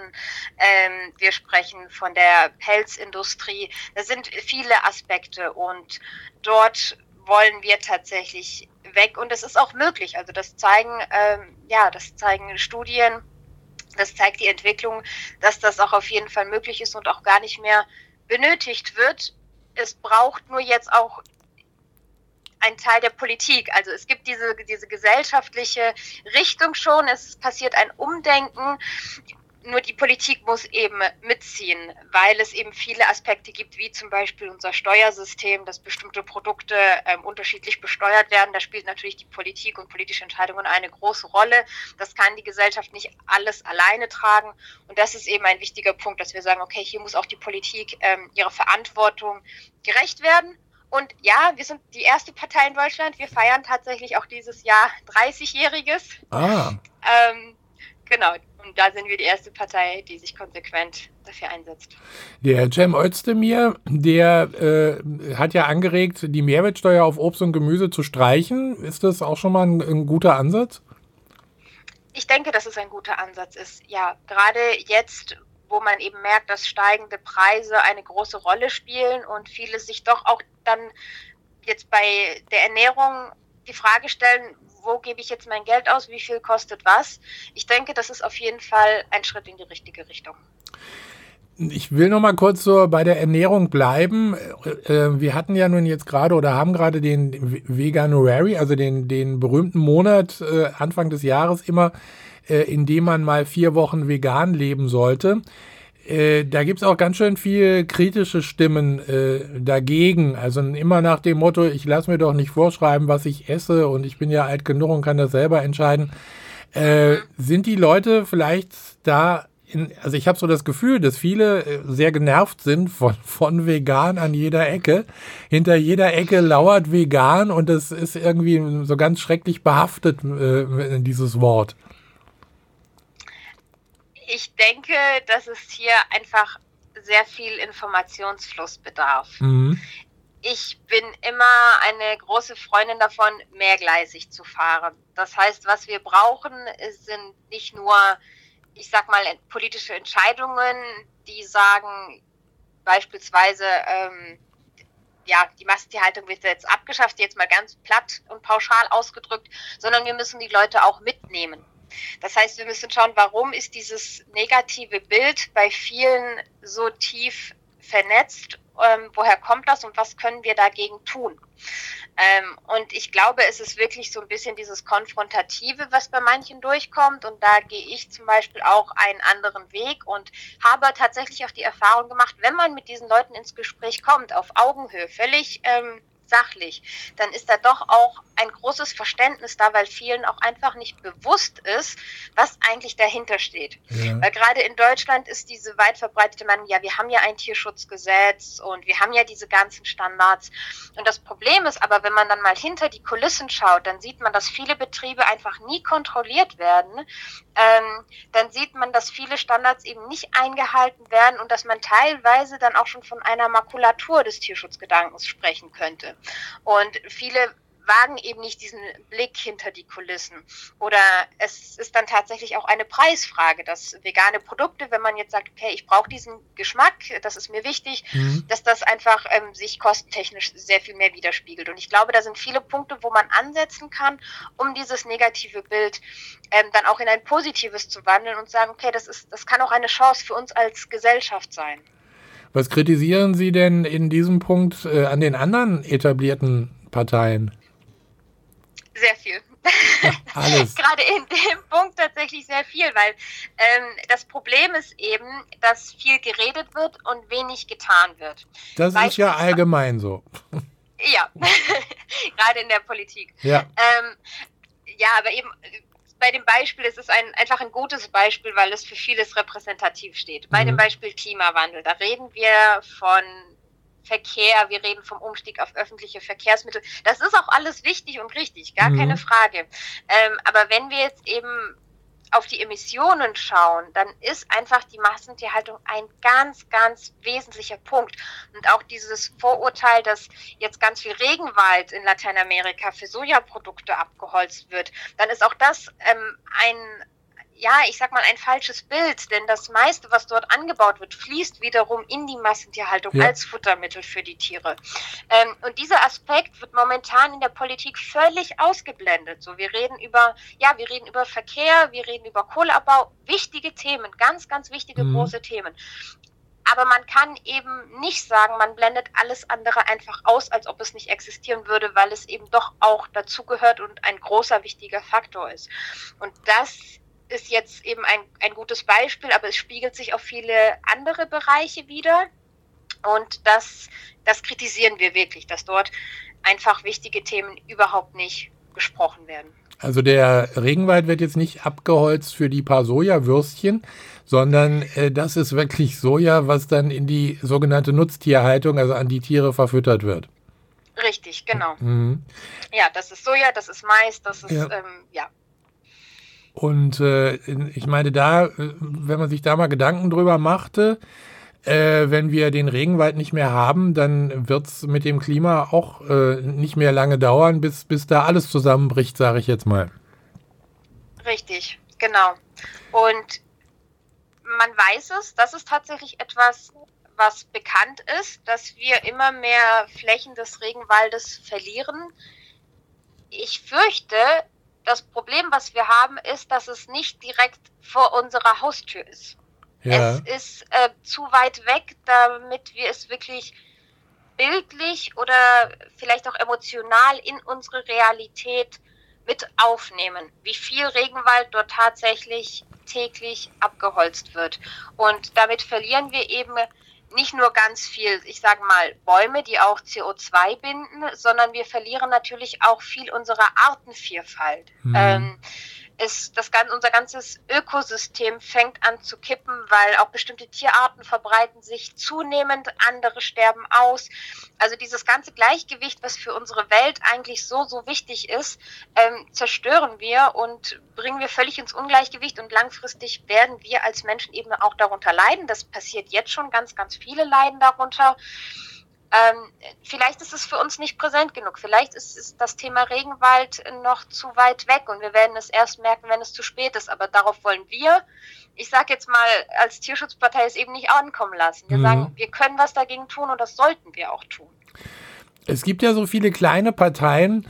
ähm, wir sprechen von der Pelzindustrie. Das sind viele Aspekte und dort wollen wir tatsächlich weg und es ist auch möglich. Also das zeigen, ähm, ja, das zeigen Studien das zeigt die Entwicklung, dass das auch auf jeden Fall möglich ist und auch gar nicht mehr benötigt wird. Es braucht nur jetzt auch ein Teil der Politik. Also es gibt diese, diese gesellschaftliche Richtung schon, es passiert ein Umdenken nur die Politik muss eben mitziehen, weil es eben viele Aspekte gibt, wie zum Beispiel unser Steuersystem, dass bestimmte Produkte ähm, unterschiedlich besteuert werden. Da spielt natürlich die Politik und politische Entscheidungen eine große Rolle. Das kann die Gesellschaft nicht alles alleine tragen. Und das ist eben ein wichtiger Punkt, dass wir sagen, okay, hier muss auch die Politik ähm, ihrer Verantwortung gerecht werden. Und ja, wir sind die erste Partei in Deutschland. Wir feiern tatsächlich auch dieses Jahr 30-jähriges. Ah. Ähm, genau, und da sind wir die erste Partei, die sich konsequent dafür einsetzt. Der Cem Özdemir, der äh, hat ja angeregt, die Mehrwertsteuer auf Obst und Gemüse zu streichen. Ist das auch schon mal ein, ein guter Ansatz? Ich denke, dass es ein guter Ansatz ist. Ja, gerade jetzt, wo man eben merkt, dass steigende Preise eine große Rolle spielen und viele sich doch auch dann jetzt bei der Ernährung die Frage stellen, wo gebe ich jetzt mein Geld aus, wie viel kostet was. Ich denke, das ist auf jeden Fall ein Schritt in die richtige Richtung. Ich will noch mal kurz so bei der Ernährung bleiben. Äh, wir hatten ja nun jetzt gerade oder haben gerade den Veganuary, also den, den berühmten Monat äh, Anfang des Jahres immer, äh, in dem man mal vier Wochen vegan leben sollte. Äh, da gibt es auch ganz schön viel kritische Stimmen äh, dagegen. Also immer nach dem Motto, ich lasse mir doch nicht vorschreiben, was ich esse und ich bin ja alt genug und kann das selber entscheiden. Äh, sind die Leute vielleicht da, in, also ich habe so das Gefühl, dass viele äh, sehr genervt sind von, von vegan an jeder Ecke. Hinter jeder Ecke lauert vegan und das ist irgendwie so ganz schrecklich behaftet, äh, dieses Wort ich denke, dass es hier einfach sehr viel Informationsfluss bedarf. Mhm. Ich bin immer eine große Freundin davon, mehrgleisig zu fahren. Das heißt, was wir brauchen, sind nicht nur, ich sag mal, politische Entscheidungen, die sagen, beispielsweise, ähm, ja, die Massentierhaltung wird jetzt abgeschafft, jetzt mal ganz platt und pauschal ausgedrückt, sondern wir müssen die Leute auch mitnehmen. Das heißt, wir müssen schauen, warum ist dieses negative Bild bei vielen so tief vernetzt? Ähm, woher kommt das und was können wir dagegen tun? Ähm, und ich glaube, es ist wirklich so ein bisschen dieses Konfrontative, was bei manchen durchkommt. Und da gehe ich zum Beispiel auch einen anderen Weg und habe tatsächlich auch die Erfahrung gemacht, wenn man mit diesen Leuten ins Gespräch kommt, auf Augenhöhe, völlig ähm, sachlich, dann ist da doch auch ein großes Verständnis da, weil vielen auch einfach nicht bewusst ist, was eigentlich dahinter steht. Ja. Weil gerade in Deutschland ist diese weit verbreitete Meinung, ja, wir haben ja ein Tierschutzgesetz und wir haben ja diese ganzen Standards. Und das Problem ist aber, wenn man dann mal hinter die Kulissen schaut, dann sieht man, dass viele Betriebe einfach nie kontrolliert werden. Ähm, dann sieht man, dass viele Standards eben nicht eingehalten werden und dass man teilweise dann auch schon von einer Makulatur des Tierschutzgedankens sprechen könnte. Und viele wagen eben nicht diesen Blick hinter die Kulissen. Oder es ist dann tatsächlich auch eine Preisfrage, dass vegane Produkte, wenn man jetzt sagt, okay, ich brauche diesen Geschmack, das ist mir wichtig, mhm. dass das einfach ähm, sich kostentechnisch sehr viel mehr widerspiegelt. Und ich glaube, da sind viele Punkte, wo man ansetzen kann, um dieses negative Bild ähm, dann auch in ein positives zu wandeln und sagen, okay, das ist, das kann auch eine Chance für uns als Gesellschaft sein. Was kritisieren Sie denn in diesem Punkt äh, an den anderen etablierten Parteien? Sehr viel. alles. Gerade in dem Punkt tatsächlich sehr viel, weil ähm, das Problem ist eben, dass viel geredet wird und wenig getan wird. Das ist ja allgemein so. Ja, gerade in der Politik. Ja. Ähm, ja, aber eben bei dem Beispiel ist es ein, einfach ein gutes Beispiel, weil es für vieles repräsentativ steht. Bei mhm. dem Beispiel Klimawandel, da reden wir von Verkehr, wir reden vom Umstieg auf öffentliche Verkehrsmittel. Das ist auch alles wichtig und richtig, gar mhm. keine Frage. Ähm, aber wenn wir jetzt eben auf die Emissionen schauen, dann ist einfach die Massentierhaltung ein ganz, ganz wesentlicher Punkt. Und auch dieses Vorurteil, dass jetzt ganz viel Regenwald in Lateinamerika für Sojaprodukte abgeholzt wird, dann ist auch das ähm, ein, ja, ich sag mal, ein falsches Bild, denn das meiste, was dort angebaut wird, fließt wiederum in die Massentierhaltung ja. als Futtermittel für die Tiere. Ähm, und dieser Aspekt wird momentan in der Politik völlig ausgeblendet. So, wir reden über, ja, wir reden über Verkehr, wir reden über Kohleabbau, wichtige Themen, ganz, ganz wichtige mhm. große Themen. Aber man kann eben nicht sagen, man blendet alles andere einfach aus, als ob es nicht existieren würde, weil es eben doch auch dazugehört und ein großer, wichtiger Faktor ist. Und das ist jetzt eben ein, ein gutes Beispiel, aber es spiegelt sich auf viele andere Bereiche wieder. Und das, das kritisieren wir wirklich, dass dort einfach wichtige Themen überhaupt nicht besprochen werden. Also der Regenwald wird jetzt nicht abgeholzt für die paar Sojawürstchen, sondern äh, das ist wirklich Soja, was dann in die sogenannte Nutztierhaltung, also an die Tiere verfüttert wird. Richtig, genau. Mhm. Ja, das ist Soja, das ist Mais, das ist, ja, ähm, ja und äh, ich meine, da, äh, wenn man sich da mal Gedanken drüber machte, äh, wenn wir den Regenwald nicht mehr haben, dann wird es mit dem Klima auch äh, nicht mehr lange dauern, bis, bis da alles zusammenbricht, sage ich jetzt mal. Richtig, genau. Und man weiß es, das ist tatsächlich etwas, was bekannt ist, dass wir immer mehr Flächen des Regenwaldes verlieren. Ich fürchte, das Problem, was wir haben, ist, dass es nicht direkt vor unserer Haustür ist. Ja. Es ist äh, zu weit weg, damit wir es wirklich bildlich oder vielleicht auch emotional in unsere Realität mit aufnehmen, wie viel Regenwald dort tatsächlich täglich abgeholzt wird. Und damit verlieren wir eben nicht nur ganz viel, ich sage mal, Bäume, die auch CO2 binden, sondern wir verlieren natürlich auch viel unserer Artenvielfalt. Mhm. Ähm, ist das ganze, unser ganzes Ökosystem fängt an zu kippen, weil auch bestimmte Tierarten verbreiten sich zunehmend, andere sterben aus. Also dieses ganze Gleichgewicht, was für unsere Welt eigentlich so, so wichtig ist, ähm, zerstören wir und bringen wir völlig ins Ungleichgewicht und langfristig werden wir als Menschen eben auch darunter leiden. Das passiert jetzt schon, ganz, ganz viele leiden darunter. Ähm, vielleicht ist es für uns nicht präsent genug. Vielleicht ist, ist, das Thema Regenwald noch zu weit weg und wir werden es erst merken, wenn es zu spät ist. Aber darauf wollen wir, ich sage jetzt mal, als Tierschutzpartei es eben nicht ankommen lassen. Wir mhm. sagen, wir können was dagegen tun und das sollten wir auch tun. Es gibt ja so viele kleine Parteien,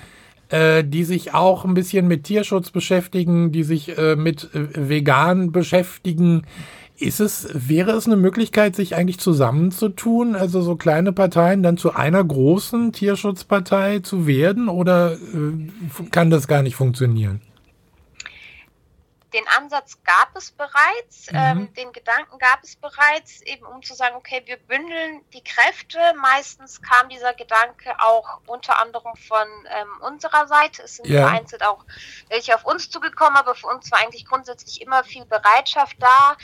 äh, die sich auch ein bisschen mit Tierschutz beschäftigen, die sich äh, mit äh, vegan beschäftigen. Ist es, wäre es eine Möglichkeit, sich eigentlich zusammenzutun, also so kleine Parteien dann zu einer großen Tierschutzpartei zu werden oder äh, kann das gar nicht funktionieren? Den Ansatz gab es bereits, mhm. ähm, den Gedanken gab es bereits, eben um zu sagen, okay, wir bündeln die Kräfte. Meistens kam dieser Gedanke auch unter anderem von ähm, unserer Seite. Es sind ja. vereinzelt auch welche auf uns zugekommen, aber für uns war eigentlich grundsätzlich immer viel Bereitschaft da,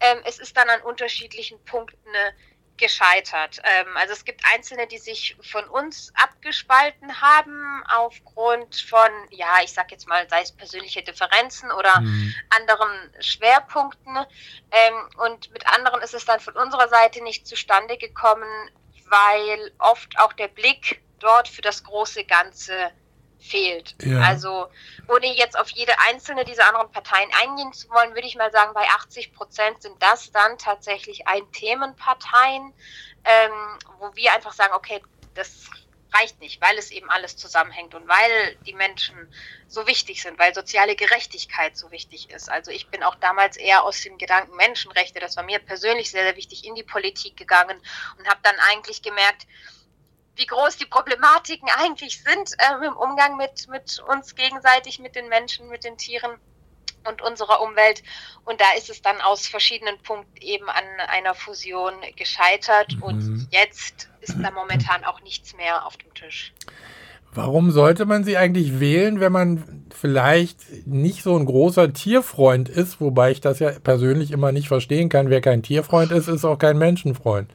ähm, es ist dann an unterschiedlichen Punkten äh, gescheitert. Ähm, also es gibt Einzelne, die sich von uns abgespalten haben aufgrund von, ja, ich sag jetzt mal, sei es persönliche Differenzen oder mhm. anderen Schwerpunkten. Ähm, und mit anderen ist es dann von unserer Seite nicht zustande gekommen, weil oft auch der Blick dort für das große Ganze fehlt. Ja. Also ohne jetzt auf jede einzelne dieser anderen Parteien eingehen zu wollen, würde ich mal sagen, bei 80 Prozent sind das dann tatsächlich ein Themenparteien, ähm, wo wir einfach sagen, okay, das reicht nicht, weil es eben alles zusammenhängt und weil die Menschen so wichtig sind, weil soziale Gerechtigkeit so wichtig ist. Also ich bin auch damals eher aus dem Gedanken Menschenrechte, das war mir persönlich sehr, sehr wichtig, in die Politik gegangen und habe dann eigentlich gemerkt, wie groß die Problematiken eigentlich sind äh, im Umgang mit, mit uns gegenseitig, mit den Menschen, mit den Tieren und unserer Umwelt. Und da ist es dann aus verschiedenen Punkten eben an einer Fusion gescheitert. Mhm. Und jetzt ist da momentan auch nichts mehr auf dem Tisch. Warum sollte man sie eigentlich wählen, wenn man vielleicht nicht so ein großer Tierfreund ist? Wobei ich das ja persönlich immer nicht verstehen kann. Wer kein Tierfreund ist, ist auch kein Menschenfreund.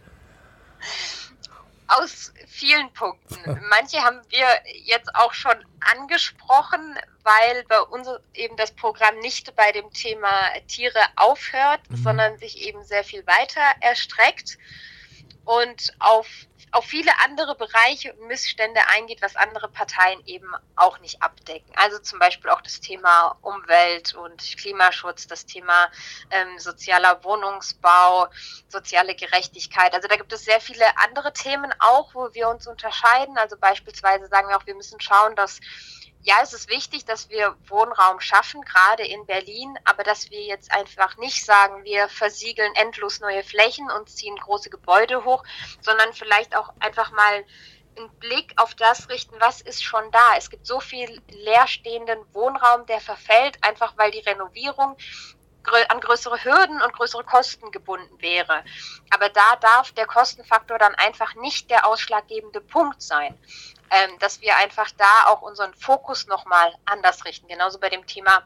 Aus vielen Punkten. Manche haben wir jetzt auch schon angesprochen, weil bei uns eben das Programm nicht bei dem Thema Tiere aufhört, mhm. sondern sich eben sehr viel weiter erstreckt und auf auf viele andere Bereiche und Missstände eingeht, was andere Parteien eben auch nicht abdecken. Also zum Beispiel auch das Thema Umwelt und Klimaschutz, das Thema ähm, sozialer Wohnungsbau, soziale Gerechtigkeit. Also da gibt es sehr viele andere Themen auch, wo wir uns unterscheiden. Also beispielsweise sagen wir auch, wir müssen schauen, dass ja, es ist wichtig, dass wir Wohnraum schaffen, gerade in Berlin, aber dass wir jetzt einfach nicht sagen, wir versiegeln endlos neue Flächen und ziehen große Gebäude hoch, sondern vielleicht auch einfach mal einen Blick auf das richten, was ist schon da. Es gibt so viel leerstehenden Wohnraum, der verfällt, einfach weil die Renovierung an größere Hürden und größere Kosten gebunden wäre. Aber da darf der Kostenfaktor dann einfach nicht der ausschlaggebende Punkt sein ähm, dass wir einfach da auch unseren Fokus nochmal anders richten. Genauso bei dem Thema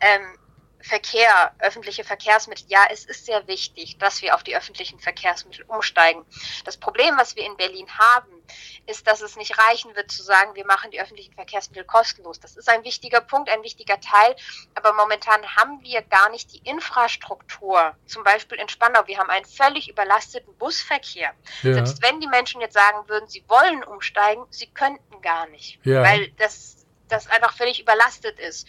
ähm, Verkehr, öffentliche Verkehrsmittel. Ja, es ist sehr wichtig, dass wir auf die öffentlichen Verkehrsmittel umsteigen. Das Problem, was wir in Berlin haben, ist, dass es nicht reichen wird zu sagen, wir machen die öffentlichen Verkehrsmittel kostenlos. Das ist ein wichtiger Punkt, ein wichtiger Teil. Aber momentan haben wir gar nicht die Infrastruktur. Zum Beispiel in Spandau, wir haben einen völlig überlasteten Busverkehr. Ja. Selbst wenn die Menschen jetzt sagen würden, sie wollen umsteigen, sie könnten gar nicht, ja. weil das, das einfach völlig überlastet ist.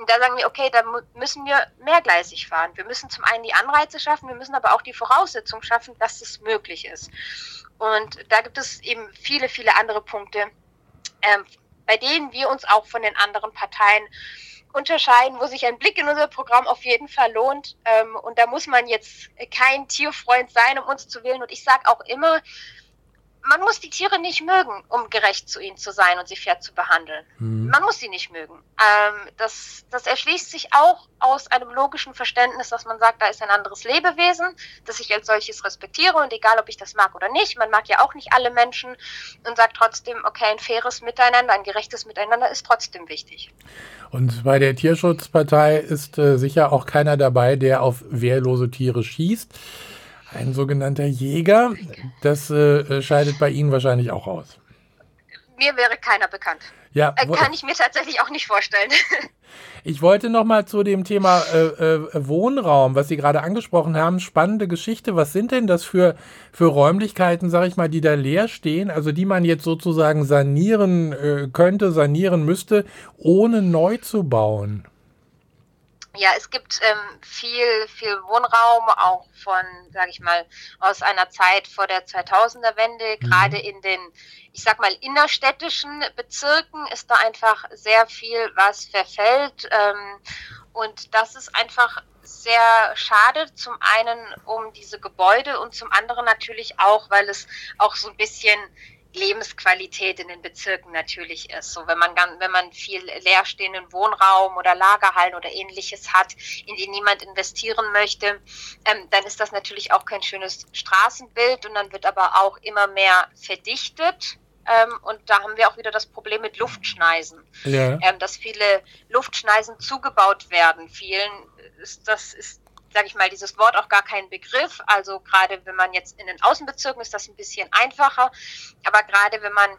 Und da sagen wir, okay, da müssen wir mehrgleisig fahren. Wir müssen zum einen die Anreize schaffen, wir müssen aber auch die Voraussetzungen schaffen, dass es möglich ist. Und da gibt es eben viele, viele andere Punkte, ähm, bei denen wir uns auch von den anderen Parteien unterscheiden, wo sich ein Blick in unser Programm auf jeden Fall lohnt. Ähm, und da muss man jetzt kein Tierfreund sein, um uns zu wählen. Und ich sage auch immer, man muss die Tiere nicht mögen, um gerecht zu ihnen zu sein und sie fair zu behandeln. Mhm. Man muss sie nicht mögen. Ähm, das, das erschließt sich auch aus einem logischen Verständnis, dass man sagt, da ist ein anderes Lebewesen, das ich als solches respektiere und egal, ob ich das mag oder nicht, man mag ja auch nicht alle Menschen und sagt trotzdem, okay, ein faires Miteinander, ein gerechtes Miteinander ist trotzdem wichtig. Und bei der Tierschutzpartei ist äh, sicher auch keiner dabei, der auf wehrlose Tiere schießt. Ein sogenannter Jäger, das äh, scheidet bei Ihnen wahrscheinlich auch aus. Mir wäre keiner bekannt. Ja, äh, Kann ich mir tatsächlich auch nicht vorstellen. Ich wollte noch mal zu dem Thema äh, äh, Wohnraum, was Sie gerade angesprochen haben, spannende Geschichte. Was sind denn das für, für Räumlichkeiten, sage ich mal, die da leer stehen, also die man jetzt sozusagen sanieren äh, könnte, sanieren müsste, ohne neu zu bauen? Ja, es gibt ähm, viel, viel Wohnraum, auch von, sage ich mal, aus einer Zeit vor der 2000er Wende. Mhm. Gerade in den, ich sag mal, innerstädtischen Bezirken ist da einfach sehr viel, was verfällt. Ähm, und das ist einfach sehr schade. Zum einen um diese Gebäude und zum anderen natürlich auch, weil es auch so ein bisschen Lebensqualität in den Bezirken natürlich ist. So, wenn man wenn man viel leerstehenden Wohnraum oder Lagerhallen oder ähnliches hat, in die niemand investieren möchte, ähm, dann ist das natürlich auch kein schönes Straßenbild und dann wird aber auch immer mehr verdichtet. Ähm, und da haben wir auch wieder das Problem mit Luftschneisen, ja. ähm, dass viele Luftschneisen zugebaut werden. Vielen ist das ist sage ich mal, dieses Wort auch gar kein Begriff. Also gerade wenn man jetzt in den Außenbezirken ist das ein bisschen einfacher, aber gerade wenn man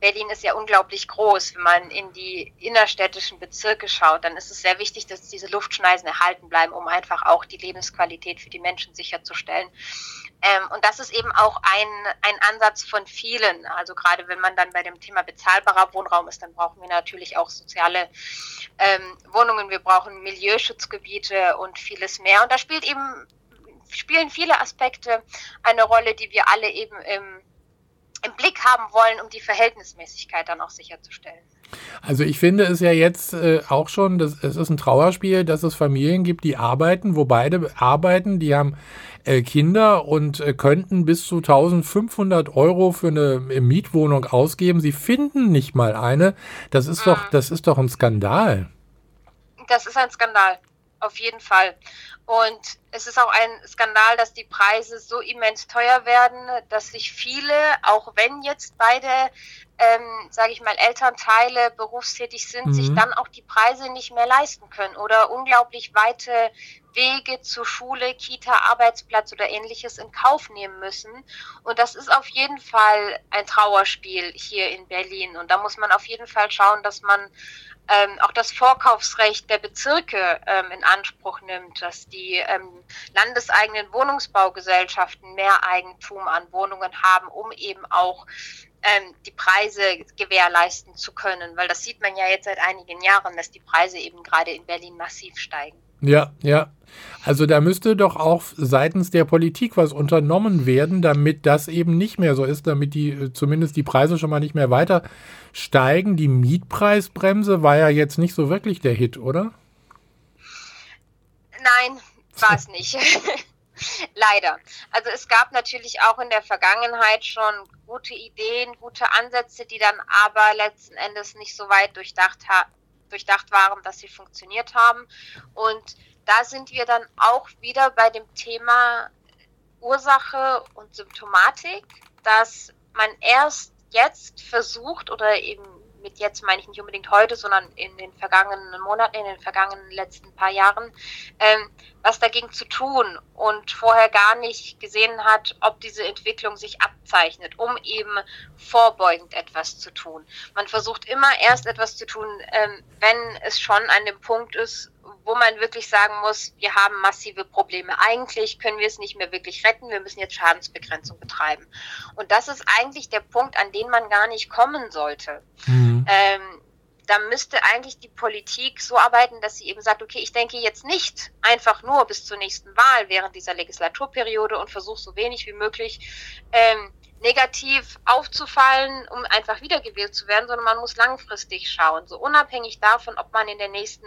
Berlin ist ja unglaublich groß. Wenn man in die innerstädtischen Bezirke schaut, dann ist es sehr wichtig, dass diese Luftschneisen erhalten bleiben, um einfach auch die Lebensqualität für die Menschen sicherzustellen. Ähm, und das ist eben auch ein, ein Ansatz von vielen. Also gerade wenn man dann bei dem Thema bezahlbarer Wohnraum ist, dann brauchen wir natürlich auch soziale ähm, Wohnungen, wir brauchen Milieuschutzgebiete und vieles mehr. Und da spielt eben, spielen viele Aspekte eine Rolle, die wir alle eben im, im Blick haben wollen, um die Verhältnismäßigkeit dann auch sicherzustellen. Also ich finde es ja jetzt äh, auch schon, dass, es ist ein Trauerspiel, dass es Familien gibt, die arbeiten, wo beide arbeiten, die haben äh, Kinder und äh, könnten bis zu 1500 Euro für eine äh, Mietwohnung ausgeben. Sie finden nicht mal eine. Das ist mhm. doch, das ist doch ein Skandal. Das ist ein Skandal, auf jeden Fall. Und es ist auch ein Skandal, dass die Preise so immens teuer werden, dass sich viele, auch wenn jetzt beide, ähm, sage ich mal, Elternteile berufstätig sind, mhm. sich dann auch die Preise nicht mehr leisten können oder unglaublich weite Wege zur Schule, Kita, Arbeitsplatz oder ähnliches in Kauf nehmen müssen. Und das ist auf jeden Fall ein Trauerspiel hier in Berlin. Und da muss man auf jeden Fall schauen, dass man ähm, auch das Vorkaufsrecht der Bezirke ähm, in Anspruch nimmt, dass die ähm, landeseigenen Wohnungsbaugesellschaften mehr Eigentum an Wohnungen haben, um eben auch ähm, die Preise gewährleisten zu können. Weil das sieht man ja jetzt seit einigen Jahren, dass die Preise eben gerade in Berlin massiv steigen. Ja, ja. Also da müsste doch auch seitens der Politik was unternommen werden, damit das eben nicht mehr so ist, damit die äh, zumindest die Preise schon mal nicht mehr weiter steigen. Die Mietpreisbremse war ja jetzt nicht so wirklich der Hit, oder? Nein, war es nicht. Leider. Also es gab natürlich auch in der Vergangenheit schon gute Ideen, gute Ansätze, die dann aber letzten Endes nicht so weit durchdacht haben durchdacht waren, dass sie funktioniert haben. Und da sind wir dann auch wieder bei dem Thema Ursache und Symptomatik, dass man erst jetzt versucht oder eben mit jetzt meine ich nicht unbedingt heute, sondern in den vergangenen Monaten, in den vergangenen letzten paar Jahren, ähm, was dagegen zu tun und vorher gar nicht gesehen hat, ob diese Entwicklung sich abzeichnet, um eben vorbeugend etwas zu tun. Man versucht immer erst etwas zu tun, ähm, wenn es schon an dem Punkt ist, wo man wirklich sagen muss, wir haben massive Probleme. Eigentlich können wir es nicht mehr wirklich retten, wir müssen jetzt Schadensbegrenzung betreiben. Und das ist eigentlich der Punkt, an den man gar nicht kommen sollte. Mhm. Ähm, da müsste eigentlich die Politik so arbeiten, dass sie eben sagt, okay, ich denke jetzt nicht einfach nur bis zur nächsten Wahl während dieser Legislaturperiode und versuche so wenig wie möglich ähm, negativ aufzufallen, um einfach wiedergewählt zu werden, sondern man muss langfristig schauen, so unabhängig davon, ob man in der nächsten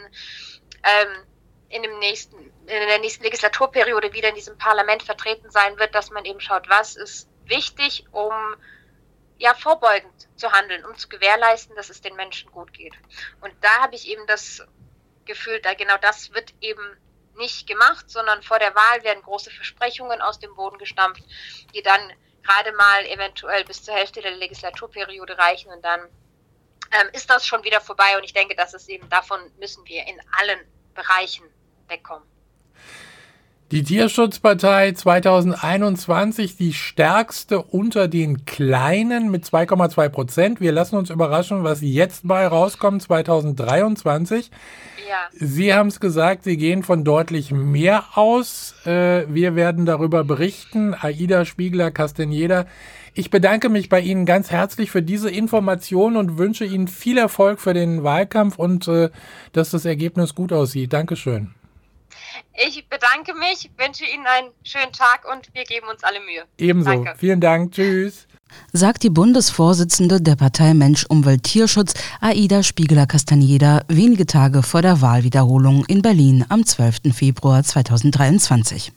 ähm, in, dem nächsten, in der nächsten Legislaturperiode wieder in diesem Parlament vertreten sein wird, dass man eben schaut, was ist wichtig, um ja vorbeugend zu handeln, um zu gewährleisten, dass es den Menschen gut geht. Und da habe ich eben das Gefühl, da genau das wird eben nicht gemacht, sondern vor der Wahl werden große Versprechungen aus dem Boden gestampft, die dann gerade mal eventuell bis zur Hälfte der Legislaturperiode reichen und dann ähm, ist das schon wieder vorbei. Und ich denke, dass es eben davon müssen wir in allen Bereichen wegkommen. Die Tierschutzpartei 2021, die stärkste unter den Kleinen mit 2,2 Prozent. Wir lassen uns überraschen, was jetzt bei rauskommt 2023. Ja. Sie haben es gesagt, Sie gehen von deutlich mehr aus. Äh, wir werden darüber berichten. Aida Spiegler, Castaneda. Ich bedanke mich bei Ihnen ganz herzlich für diese Information und wünsche Ihnen viel Erfolg für den Wahlkampf und äh, dass das Ergebnis gut aussieht. Dankeschön. Ich bedanke mich, wünsche Ihnen einen schönen Tag und wir geben uns alle Mühe. Ebenso. Danke. Vielen Dank. Tschüss. Sagt die Bundesvorsitzende der Partei Mensch, Umwelt, Tierschutz, Aida Spiegeler-Castaneda, wenige Tage vor der Wahlwiederholung in Berlin am 12. Februar 2023.